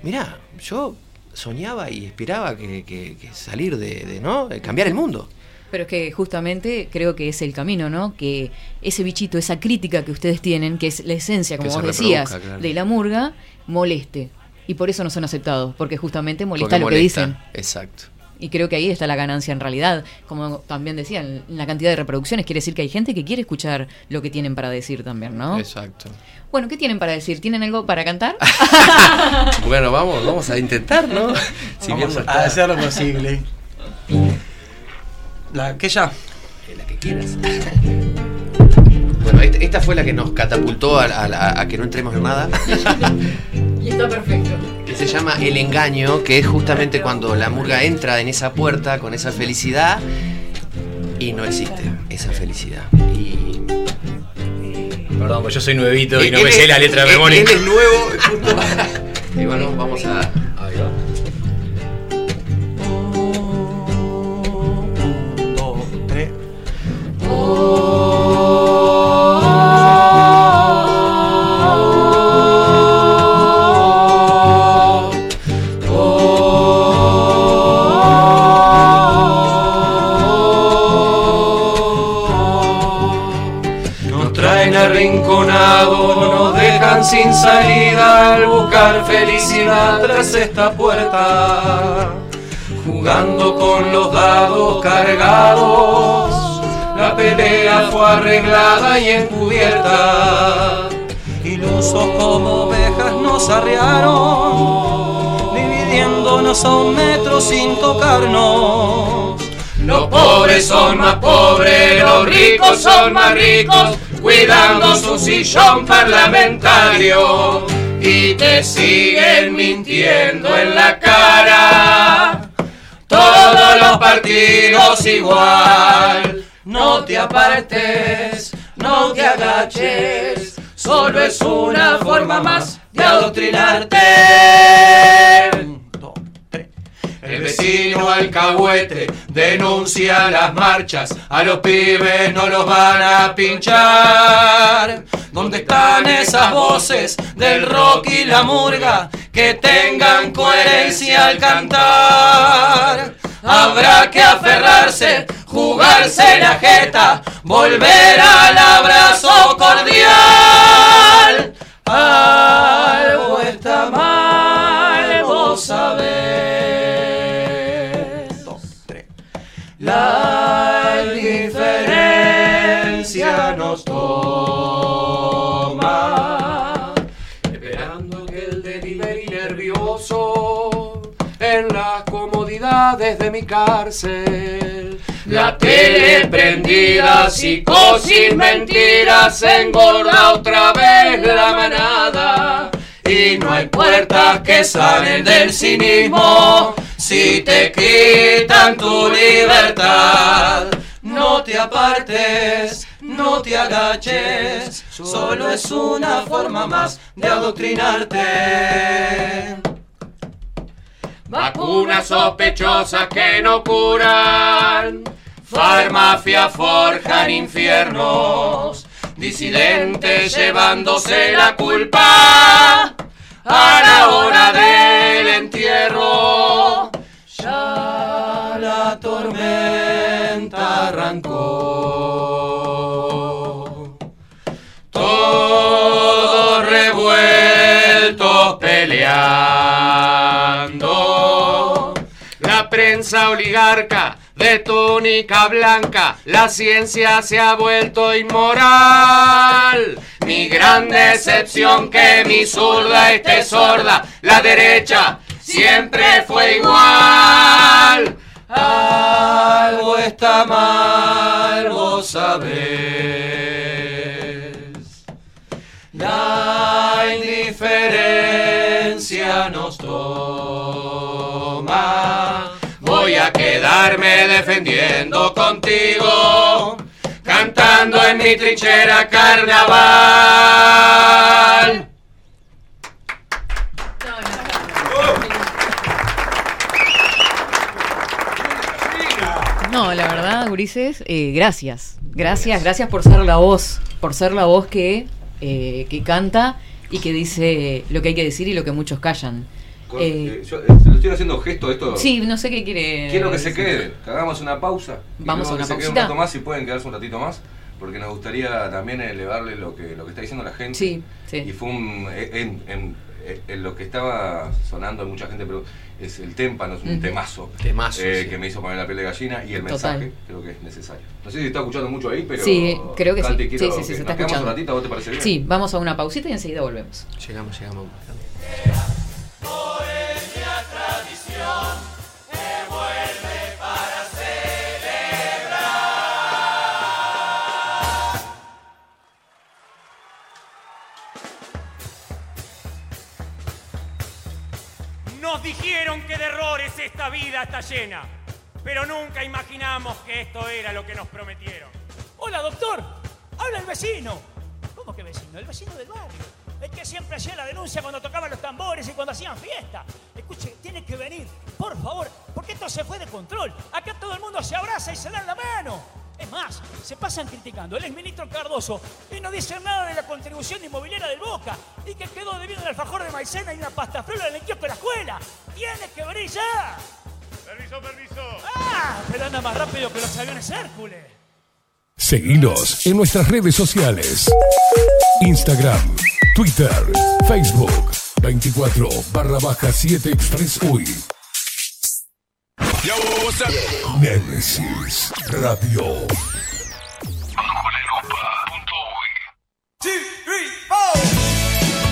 Mirá, yo soñaba y esperaba que, que- que salir de, de, ¿no? De cambiar el mundo. Pero es que justamente creo que es el camino, ¿no? Que ese bichito, esa crítica que ustedes tienen, que es la esencia, como vos decías, claro. de la murga, moleste. Y por eso no son aceptados, porque justamente molesta Porque lo que dicen. Exacto. Y creo que ahí está la ganancia en realidad. Como también decían, la cantidad de reproducciones quiere decir que hay gente que quiere escuchar lo que tienen para decir también, ¿no? Exacto. Bueno, ¿qué tienen para decir? ¿Tienen algo para cantar? Bueno, vamos, vamos a intentar, ¿no? Si Vamos a está- hacer lo posible. La aquella. La que quieras. Bueno, esta, esta fue la que nos catapultó a, a- a que no entremos en nada. y está perfecto. Se llama El Engaño, que es justamente cuando la murga entra en esa puerta con esa felicidad y no existe esa felicidad. Y Perdón, pues yo soy nuevito y Él- no me sé la letra de memoria. Él es nuevo, justo. Y bueno, vamos a. Ahí va. dos, tres. Nos salida al buscar felicidad tras esta puerta. Jugando con los dados cargados, la pelea fue arreglada y encubierta. Ilusos como ovejas nos arriaron, dividiéndonos a un metro sin tocarnos. Los pobres son más pobres, los ricos son más ricos, cuidando su sillón parlamentario. Y te siguen mintiendo en la cara. Todos los partidos igual. No te apartes, no te agaches, solo es una forma más de adoctrinarte. El vecino alcahuete denuncia las marchas, a los pibes no los van a pinchar. ¿Dónde están esas voces del rock y la murga que tengan coherencia al cantar? Habrá que aferrarse, jugarse la jeta, volver al abrazo cordial. Algo está mal, vos sabés. Comodidades de mi cárcel. La tele prendida, psicosis, mentiras, engorda otra vez la manada. Y no hay puertas que salen del cinismo si te quitan tu libertad. No te apartes, no te agaches, solo es una forma más de adoctrinarte. Vacunas sospechosas que no curan, farmacia forjan infiernos, disidentes llevándose la culpa a la hora del entierro. Ya la tormenta arrancó. Todos revueltos peleando. Oligarca de túnica blanca, la ciencia se ha vuelto inmoral. Mi gran decepción que mi zurda esté sorda, la derecha siempre fue igual. Algo está mal, vos sabés. Quedarme defendiendo contigo, cantando en mi trinchera carnaval. No, la verdad, Gurises, eh, gracias. Gracias, gracias por ser la voz, por ser la voz que, eh, que canta y que dice lo que hay que decir y lo que muchos callan. Con- Eh, eh, yo, eh, se lo estoy haciendo gesto esto. sí, no sé qué quiere. Quiero que se quede, que hagamos una pausa. Vamos a una que se un rato más y pueden quedarse un ratito más. Porque nos gustaría también elevarle lo que, lo que está diciendo la gente. Sí, sí. Y fue un. En, en- en lo que estaba sonando mucha gente, pero es el témpano, es un temazo. Temazo, eh, sí. Que me hizo poner la piel de gallina y el Total. mensaje creo que es necesario. No sé si está escuchando mucho ahí, pero. Sí, creo que sí. Sí, quiero sí, sí, que se nos está quedamos escuchando. un ratito, ¿a vos te parece bien? Sí, vamos a una pausita y enseguida volvemos. Llegamos, llegamos. Esta vida está llena, pero nunca imaginamos que esto era lo que nos prometieron. Hola, doctor. Habla el vecino. ¿Cómo que vecino? El vecino del barrio. El que siempre hacía la denuncia cuando tocaban los tambores y cuando hacían fiesta. Escuche, tiene que venir, por favor, porque esto se fue de control. Acá todo el mundo se abraza y se dan la mano. Es más, se pasan criticando el exministro Cardoso y no dicen nada de la contribución inmobiliaria del Boca y que quedó debiendo un alfajor de maicena y una pasta flora en el kiosco de la escuela. ¡Tiene que venir ya! Permiso, permiso. ¡Ah! Pero anda más rápido que los aviones Hércules. Seguinos en nuestras redes sociales. Instagram, Twitter, Facebook, 24 barra baja 7 Express UI. Nemesis Radio.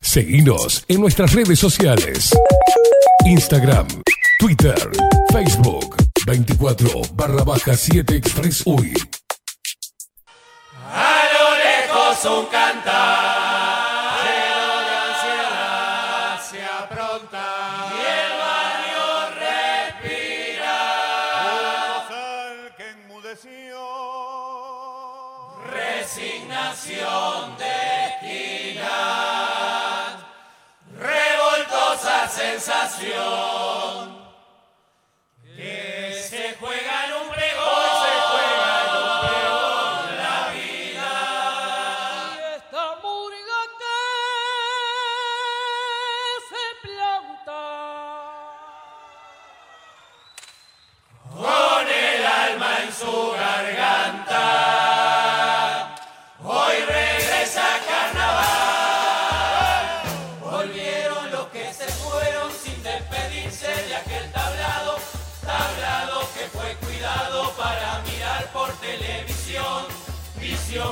Seguinos en nuestras redes sociales. Instagram, Twitter, Facebook, 24 barra baja 7 Express UI. A lo lejos un cantar, sensación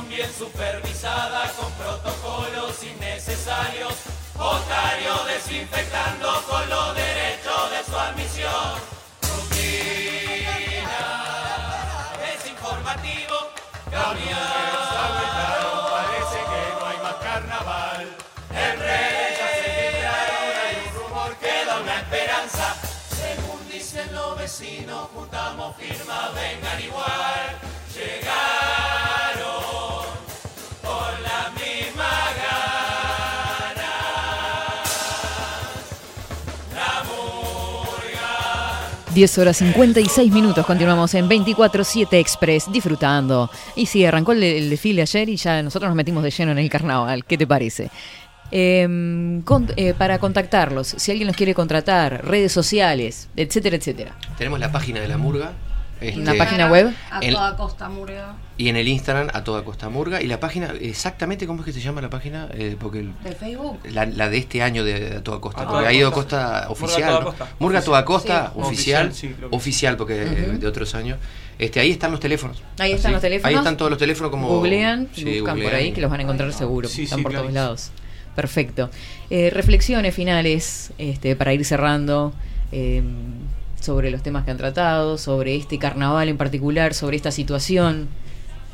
Bien supervisada con protocolos innecesarios. Otario desinfectando con los derechos de su admisión. Rutina es informativo. Cambiaron, parece que no hay más carnaval. En redes se un rumor que da una esperanza. Según dicen los vecinos, juntamos firmas, vengan igual. Llegaron 10 horas 56 minutos, continuamos en 24-7 Express, disfrutando. Y sí, arrancó el, el desfile ayer y ya nosotros nos metimos de lleno en el carnaval. ¿Qué te parece? Em, con- eh, para contactarlos, si alguien los quiere contratar, redes sociales, etcétera, etcétera. Tenemos la página de la Murga Este, ¿Una página web? A toda costa murga. Y en el Instagram a toda Costa Murga. Y la página, exactamente cómo es que se llama la página, Eh, porque el- ¿De Facebook? la, la de este año de, de a toda costa, A porque toda ha ido costa. costa Murga a oficial. toda ¿no? costa. Murga a toda costa, Sí. oficial, Oficial, sí, oficial, porque eh, de otros años. Este, ahí están los teléfonos. Ahí están Así. los teléfonos. Ahí están todos los teléfonos como. Googlean, Sí, buscan por ahí que los van a encontrar seguro. Sí, están sí, por todos lados. Perfecto. Eh, reflexiones finales este, para ir cerrando eh, sobre los temas que han tratado, sobre este carnaval en particular, sobre esta situación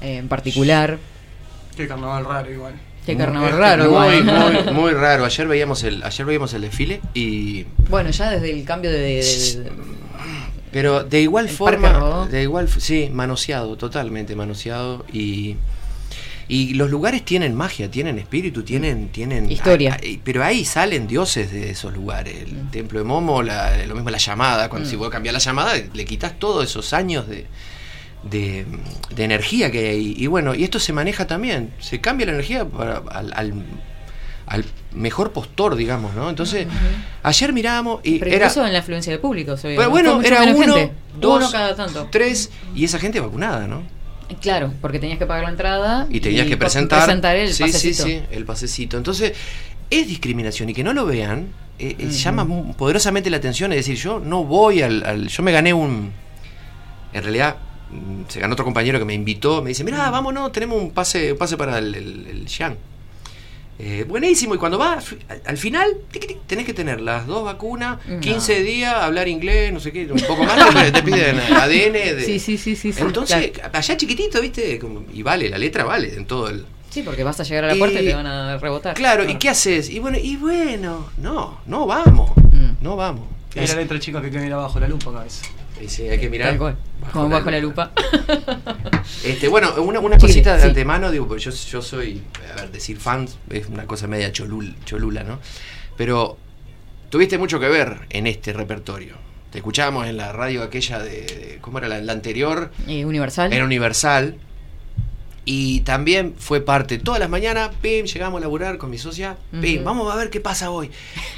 eh, en particular. Qué carnaval raro igual. Qué carnaval Muy- raro. Muy, igual. muy, muy raro. Ayer veíamos el, ayer veíamos el desfile y Bueno, ya desde el cambio de... de- de- Pero de igual forma, de igual, sí, manoseado, totalmente manoseado y y los lugares tienen magia, tienen espíritu, tienen tienen Historia. pero ahí salen dioses de esos lugares. El templo de Momo, la- lo mismo la llamada, cuando Mm. si vos cambias la llamada, le quitas todos esos años de, de, de energía que hay ahí. Y bueno, y esto se maneja también. Se cambia la energía para, al, al, al mejor postor, digamos, ¿no? Entonces, ayer mirábamos y Pero era incluso en la afluencia de público. se pero ¿no? bueno, era uno, gente. dos, Uno cada tanto. tres y esa gente vacunada, ¿no? Claro, porque tenías que pagar la entrada Y tenías que presentar, presentar el sí, pasecito. sí, sí, el pasecito. Entonces, es discriminación y que no lo vean eh, eh, llama poderosamente la atención. Es decir, yo no voy al, al- Yo me gané un. En realidad, mm, se ganó otro compañero que me invitó. Me dice: Mira, vámonos, tenemos un pase, un pase para el, el, el Xi'an". Eh, buenísimo, y cuando vas, al, al final, tic, tic, tenés que tener las dos vacunas, No. 15 días, hablar inglés, no sé qué, un poco más, te, te piden ADN. De, Sí, sí, sí, sí, Entonces, allá chiquitito, ¿viste? Como- y vale, la letra vale en todo el. Sí, porque vas a llegar a la puerta y, Y- te van a rebotar. Claro, ¿y qué haces? Y bueno, y bueno, no, no vamos, Mm. no vamos. Hay la letra chica que mirar abajo la lupa, cabeza. Sí, sí, hay que mirar. Como bajo la lupa. Este, bueno, una, cosita de sí. antemano, digo, porque yo, yo soy, a ver, decir fan es una cosa media cholul- cholula, ¿no? Pero tuviste mucho que ver en este repertorio. Te escuchábamos en la radio aquella de, de- ¿cómo era la, la anterior? Eh, Universal. Era Universal. Y también fue parte, todas las mañanas, pim, llegamos a laburar con mi socia, pim, vamos a ver qué pasa hoy.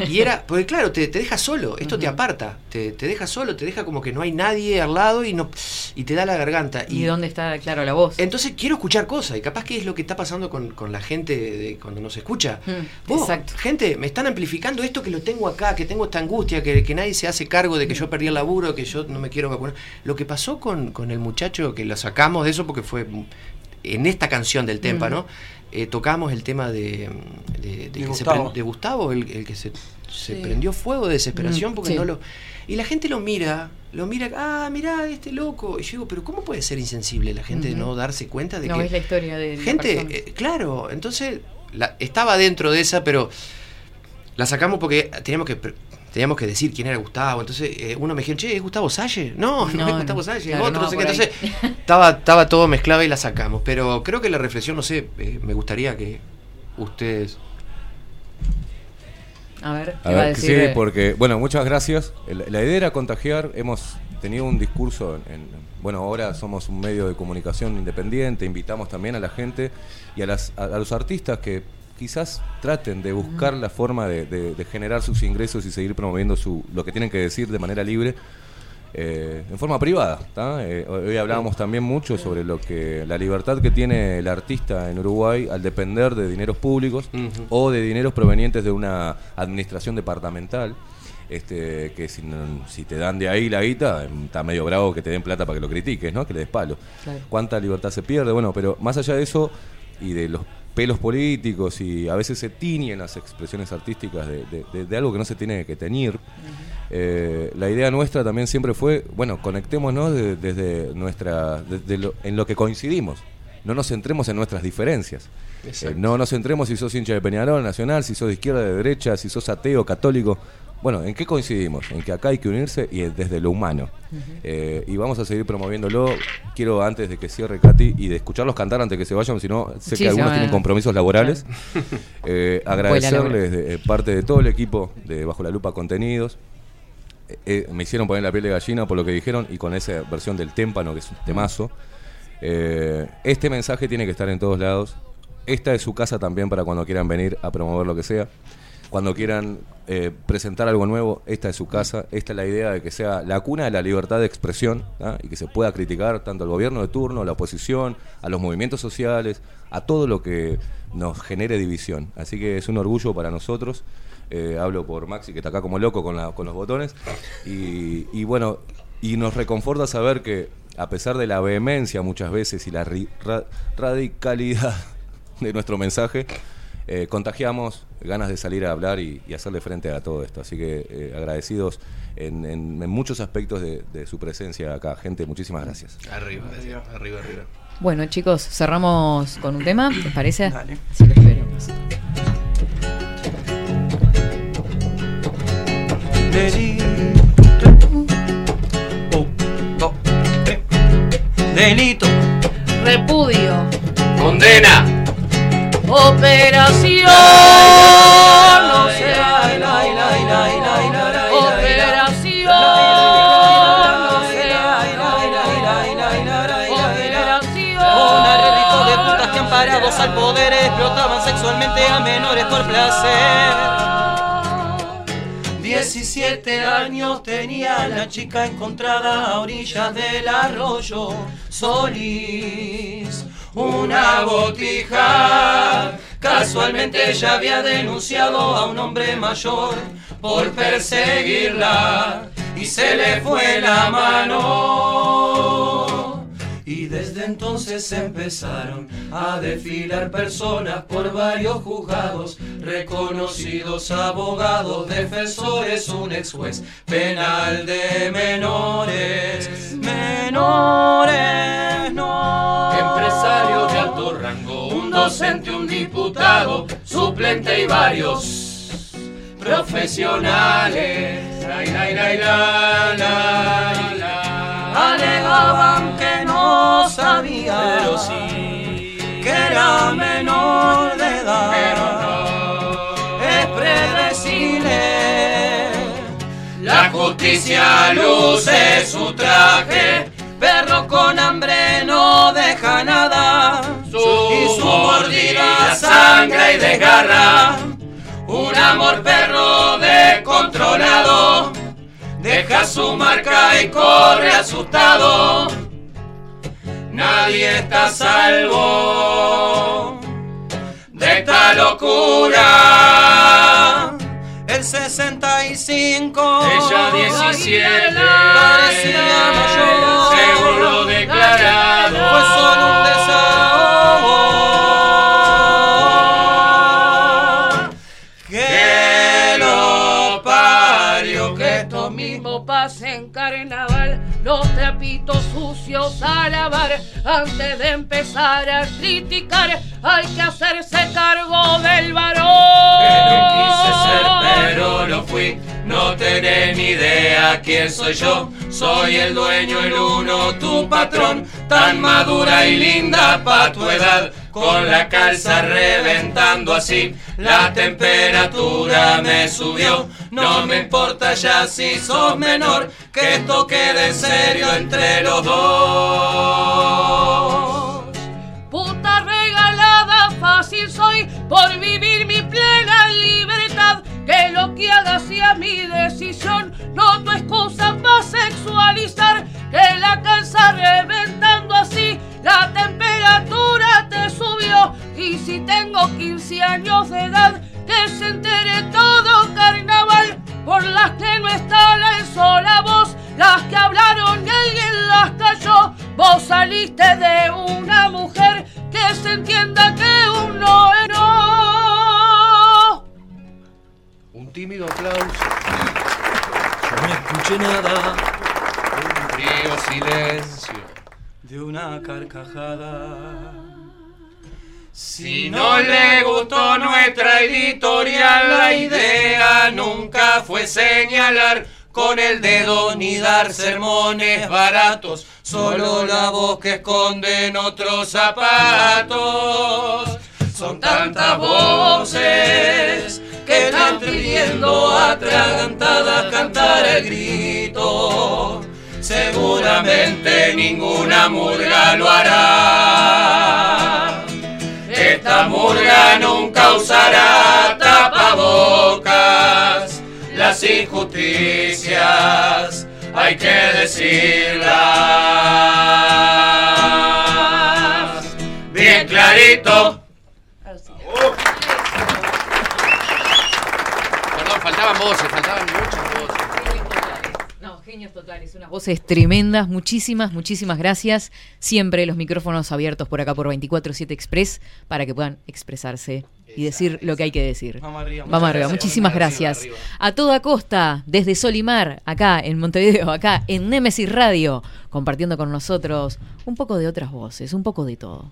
Y era, porque claro, te, te deja solo, esto te aparta, te, te deja solo, te deja como que no hay nadie al lado y no y te da la garganta. ¿Y dónde está, claro, la voz? Entonces quiero escuchar cosas, y capaz que es lo que está pasando con, con la gente de, cuando nos escucha. Vos, exacto. gente, me están amplificando esto que lo tengo acá, que tengo esta angustia, que, que nadie se hace cargo de que yo perdí el laburo, que yo no me quiero vacunar. Lo que pasó con, con el muchacho, que lo sacamos de eso porque fue en esta canción del Témpano, eh, tocamos el tema de, de, de que se Gustavo. pren- de Gustavo, el, el que se, se Sí. prendió fuego de desesperación Mm, porque sí. no lo... Y la gente lo mira, lo mira, ah, mirá, este loco. Y yo digo, pero ¿cómo puede ser insensible la gente de no darse cuenta de no que... es la historia de Gente, eh, claro, entonces la- estaba dentro de esa, pero la sacamos porque teníamos que pre- teníamos que decir quién era Gustavo. Entonces eh, uno me dijeron, che, ¿es Gustavo Salle? No, no, No, es Gustavo Salle, claro, otro, no sé qué. Entonces estaba, estaba todo mezclado y la sacamos. Pero creo que la reflexión, no sé, eh, me gustaría que ustedes... A ver, A ¿qué va a decir? sí, eh? porque, bueno, muchas gracias. La, la idea era contagiar. Hemos tenido un discurso, en, en- bueno, ahora somos un medio de comunicación independiente, invitamos también a la gente y a, las, a, a los artistas que quizás traten de buscar la forma de, de- de generar sus ingresos y seguir promoviendo su, lo que tienen que decir de manera libre. eh, en forma privada. Eh, hoy hablábamos también mucho sobre lo que la libertad que tiene el artista en Uruguay al depender de dineros públicos o de dineros provenientes de una administración departamental. Este, que si, si te dan de ahí la guita, está medio bravo que te den plata para que lo critiques, ¿no? Que le des palo. Claro. ¿Cuánta libertad se pierde? Bueno, pero más allá de eso y de los pelos políticos y a veces se tiñen las expresiones artísticas de, de- de- de algo que no se tiene que teñir, eh, la idea nuestra también siempre fue, bueno, conectémonos de- desde nuestra, desde lo- en lo que coincidimos. No nos centremos en nuestras diferencias. Eh, no nos centremos si sos hincha de Peñarol, Nacional, si sos de izquierda, de derecha, si sos ateo, católico. Bueno, ¿en qué coincidimos? En que acá hay que unirse y es desde lo humano. Eh, y vamos a seguir promoviéndolo. Quiero, antes de que cierre Katy y de escucharlos cantar antes de que se vayan, si no, sé Sí, que algunos tienen compromisos laborales. Eh, agradecerles de, eh, parte de todo el equipo de Bajo la Lupa Contenidos. Eh, me hicieron poner la piel de gallina por lo que dijeron y con esa versión del témpano, que es un temazo. Este mensaje tiene que estar en todos lados. Esta es su casa también para cuando quieran venir a promover lo que sea. Cuando quieran eh, presentar algo nuevo, esta es su casa, esta es la idea de que sea la cuna de la libertad de expresión ¿ah? y que se pueda criticar tanto al gobierno de turno, a la oposición, a los movimientos sociales, a todo lo que nos genere división. Así que es un orgullo para nosotros. Eh, hablo por Maxi, que está acá como loco con, la- con los botones. Y, bueno, y nos reconforta saber que a pesar de la vehemencia muchas veces y la ra- radicalidad de nuestro mensaje, eh, contagiamos ganas de salir a hablar y, y hacerle frente a todo esto. Así que eh, agradecidos en, en- en muchos aspectos de, de su presencia acá. Gente, muchísimas gracias. Arriba, arriba, arriba, arriba. Bueno, chicos, cerramos con un tema, ¿les parece? Dale. Sí, lo espero. Delito. Repudio. Condena. Operación. No sea. Operación. No arreglito de putas que amparados al poder explotaban sexualmente a menores por placer. 17 años tenía la chica encontrada a orillas del arroyo Solís. Una botija. Casualmente ella había denunciado a un hombre mayor por perseguirla y se le fue la mano. Y desde entonces empezaron a desfilar personas por varios juzgados, reconocidos abogados, defensores, un ex juez penal de menores, suplente y varios profesionales. La, la, la. Alegaban que no sabía, Pero que era menor de edad. Es predecible. La justicia luce su traje, Perro con hambre no deja nada. Y desgarra. Un amor perro descontrolado deja su marca y corre asustado. Nadie está salvo de esta locura. El 65. Ella 17. Parecía mayor. Trapitos sucios a lavar. Antes de empezar a criticar, hay que hacerse cargo del varón. No quise ser, pero lo fui. No tenés ni idea quién soy yo. Soy el dueño, el uno, tu patrón. Tan madura y linda pa' tu edad. Con la calza reventando así. La temperatura me subió. No me importa ya si sos menor. Que esto quede serio entre los dos. Puta regalada, fácil soy por vivir mi plena libertad. Que lo que haga sea mi decisión, no tu excusa para sexualizar. Que la calza reventando así, la temperatura te subió. Y si tengo 15 años de edad, que se entere todo carnaval. Por las que no está la sola voz, las que hablaron y alguien las cayó. Vos saliste de una mujer que se entienda que un no es no. Un tímido aplauso. Yo no escuché nada. Un frío silencio. De una carcajada. Si no le gustó nuestra editorial, la idea nunca fue señalar con el dedo ni dar sermones baratos, solo la voz que esconde en otros zapatos. Son tantas voces que están pidiendo atragantadas cantar el grito. Seguramente ninguna murga lo hará. Esta murga nunca usará tapabocas. las injusticias hay que decirlas bien clarito. Perdón, faltaban voces, faltaban voces. Totales, unas voces tremendas. Muchísimas, muchísimas gracias. Siempre los micrófonos abiertos por acá por 24-7 Express para que puedan expresarse y decir lo que hay que decir. Vamos arriba, Vamos arriba. gracias. Muchísimas gracias. arriba. A toda costa, desde Solimar, acá en Montevideo, acá en Nemesis Radio, compartiendo con nosotros un poco de otras voces, un poco de todo.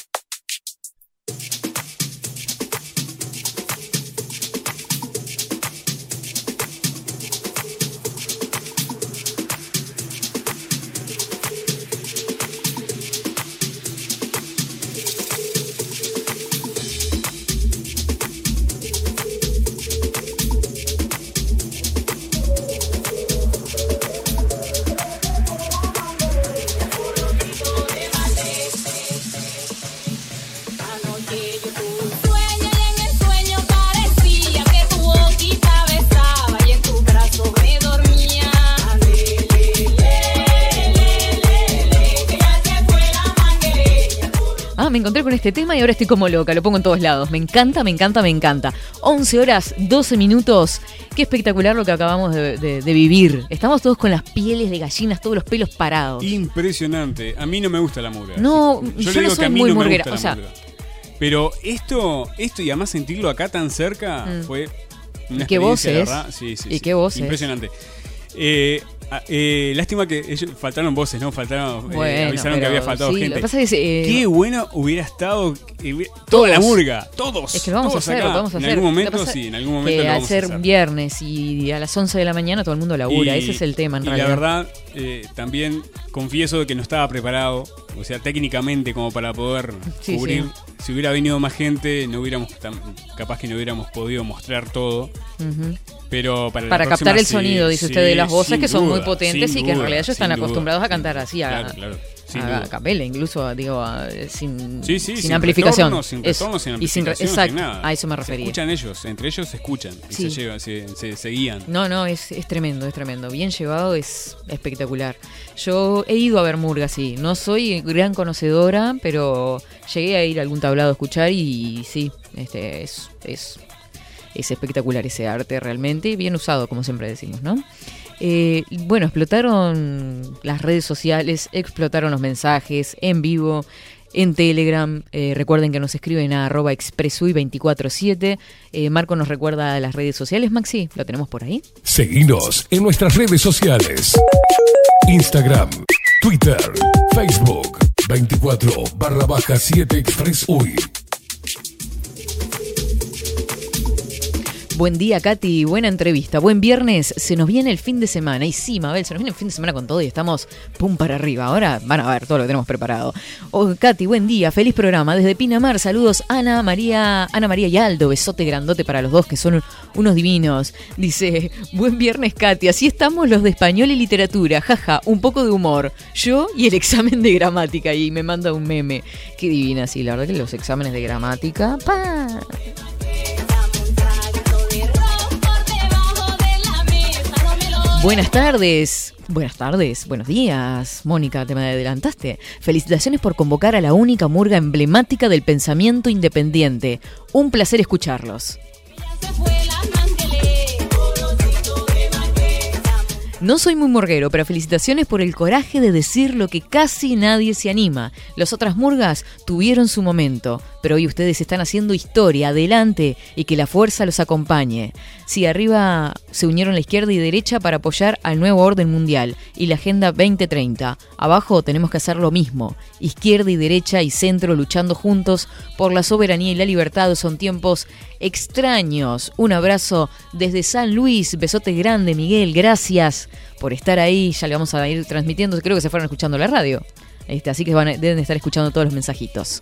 Ahora estoy como loca, lo pongo en todos lados. Me encanta, me encanta, me encanta. 11 horas, 12 minutos. Qué espectacular lo que acabamos de, de- de vivir. Estamos todos con las pieles de gallinas, todos los pelos parados. Impresionante. A mí no me gusta la murga. No, yo, yo le no soy que a mí muy no me murguera, gusta o sea- la. Pero esto, esto y además sentirlo acá tan cerca Mm. fue una ¿Y qué voces? verdad. Sí, sí, ¿Y sí. qué voces? Impresionante. Eh, eh, lástima que ellos faltaron voces, ¿no? Faltaron, eh, avisaron que había faltado sí, lo gente. que pasa es que, eh, Qué bueno hubiera estado eh, hubiera- toda la Todos. murga, todos. Es que lo vamos a todos hacer, acá. lo vamos a en hacer. algún Lo que momento, sí, en algún momento que lo vamos a ser hacer. viernes y a las 11 de la mañana todo el mundo labura, Y- ese es el tema en y realidad. la verdad, eh, también confieso que no estaba preparado, o sea, técnicamente como para poder Sí, cubrir. sí. Si hubiera venido más gente, no hubiéramos capaz que no hubiéramos podido mostrar todo. Pero para, Para próxima captar el sí, sonido, dice sí, usted, de las voces que son muy potentes y que en realidad ellos están duda. acostumbrados a cantar así, a, Claro, claro, sin a capela, incluso, digo, a- sin, Sí, sí, sin, sin amplificación. retorno, sin retorno, sin y amplificación, sin Exacto, nada. a eso me Se refería. escuchan ellos, entre ellos se escuchan y Sí. se, llevan, se, se- se guían. No, no, es, es tremendo, es tremendo. Bien llevado, es espectacular. Yo he ido a ver Murga, sí. No soy gran conocedora, pero llegué a ir a algún tablado a escuchar y sí, este es, es, es espectacular ese arte realmente, y bien usado, como siempre decimos, ¿no? Eh, bueno, explotaron las redes sociales, explotaron los mensajes en vivo, en Telegram. Eh, recuerden que nos escriben a arroba expresui247. Eh, Marco nos recuerda las redes sociales. Maxi, ¿lo tenemos por ahí? Seguinos en nuestras redes sociales. Instagram, Twitter, Facebook, 24 barra baja 7 Express Buen día, Katy. Buena entrevista. Buen viernes. Se nos viene el fin de semana. Y sí, Mabel, se nos viene el fin de semana con todo y estamos pum para arriba. Ahora van a ver todo lo que tenemos preparado. Oh, Katy, buen día. Feliz programa. Desde Pinamar, saludos Ana María, Ana María y Aldo. Besote grandote para los dos, que son unos divinos. Dice, buen viernes, Katy. Así estamos los de español y literatura. Jaja, un poco de humor. Yo y el examen de gramática. Y me manda un meme. Qué divina, sí. La verdad que los exámenes de gramática. ¡pa! Buenas tardes. Buenas tardes, buenos días. Mónica, te me adelantaste. Felicitaciones por convocar a la única murga emblemática del pensamiento independiente. Un placer escucharlos. No soy muy murguero, pero felicitaciones por el coraje de decir lo que casi nadie se anima. Las otras murgas tuvieron su momento, pero hoy ustedes están haciendo historia, adelante, y que la fuerza los acompañe. Sí, arriba se unieron la izquierda y derecha para apoyar al nuevo orden mundial y la Agenda 2030. Abajo tenemos que hacer lo mismo. Izquierda y derecha y centro luchando juntos por la soberanía y la libertad. Son tiempos extraños. Un abrazo desde San Luis. Besote grande, Miguel. Gracias por estar ahí. Ya le vamos a ir transmitiendo. Creo que se fueron escuchando la radio. Este, así que van a- deben estar escuchando todos los mensajitos.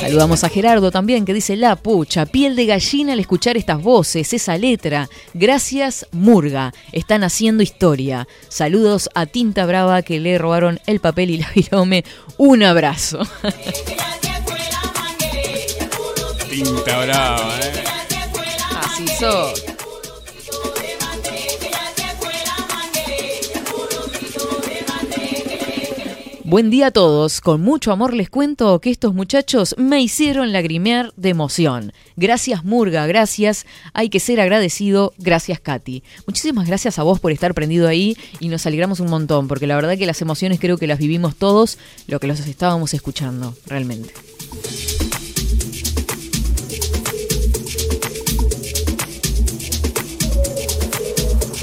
Saludamos a Gerardo también que dice la pucha, piel de gallina al escuchar estas voces, esa letra. Gracias Murga, están haciendo historia. Saludos a Tinta Brava que le robaron el papel y la virome. Un abrazo. Brava, eh. Así sos. Buen día a todos. Con mucho amor les cuento que estos muchachos me hicieron lagrimear de emoción. Gracias Murga, gracias. Hay que ser agradecido. Gracias Katy. Muchísimas gracias a vos por estar prendido ahí y nos alegramos un montón porque la verdad que las emociones creo que las vivimos todos lo que los estábamos escuchando, realmente.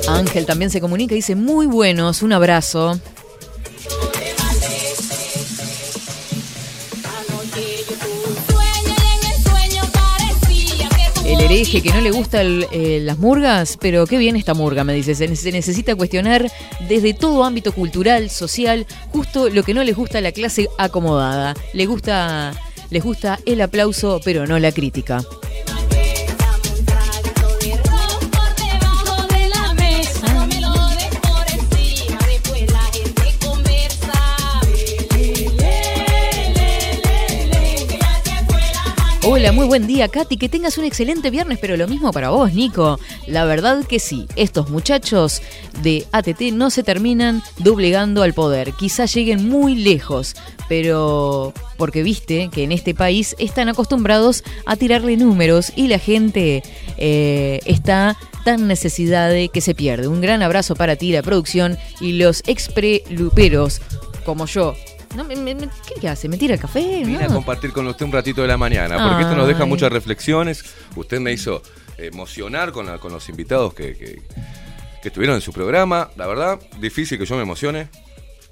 Ángel también se comunica y dice muy buenos, un abrazo. El hereje que no le gusta el- eh, las murgas, pero qué bien esta murga, me dice. Se, se necesita cuestionar desde todo ámbito cultural, social, justo lo que no les gusta a la clase acomodada. Le gusta, les gusta el aplauso, pero no la crítica. Hola muy buen día, Katy. Que tengas un excelente viernes, pero lo mismo para vos, Nico. La verdad que sí, estos muchachos de ATT no se terminan doblegando al poder. Quizás lleguen muy lejos, pero porque viste que en este país están acostumbrados a tirarle números y la gente eh, está tan necesidad de que se pierde. Un gran abrazo para ti, la producción y los expreluperos como yo. No, me- me- me- ¿qué, hace? ¿Me tira el café? Vine a compartir con usted un ratito de la mañana, porque esto nos deja muchas reflexiones. Usted me hizo emocionar con, la- con los invitados que, que- que estuvieron en su programa. La verdad, difícil que yo me emocione,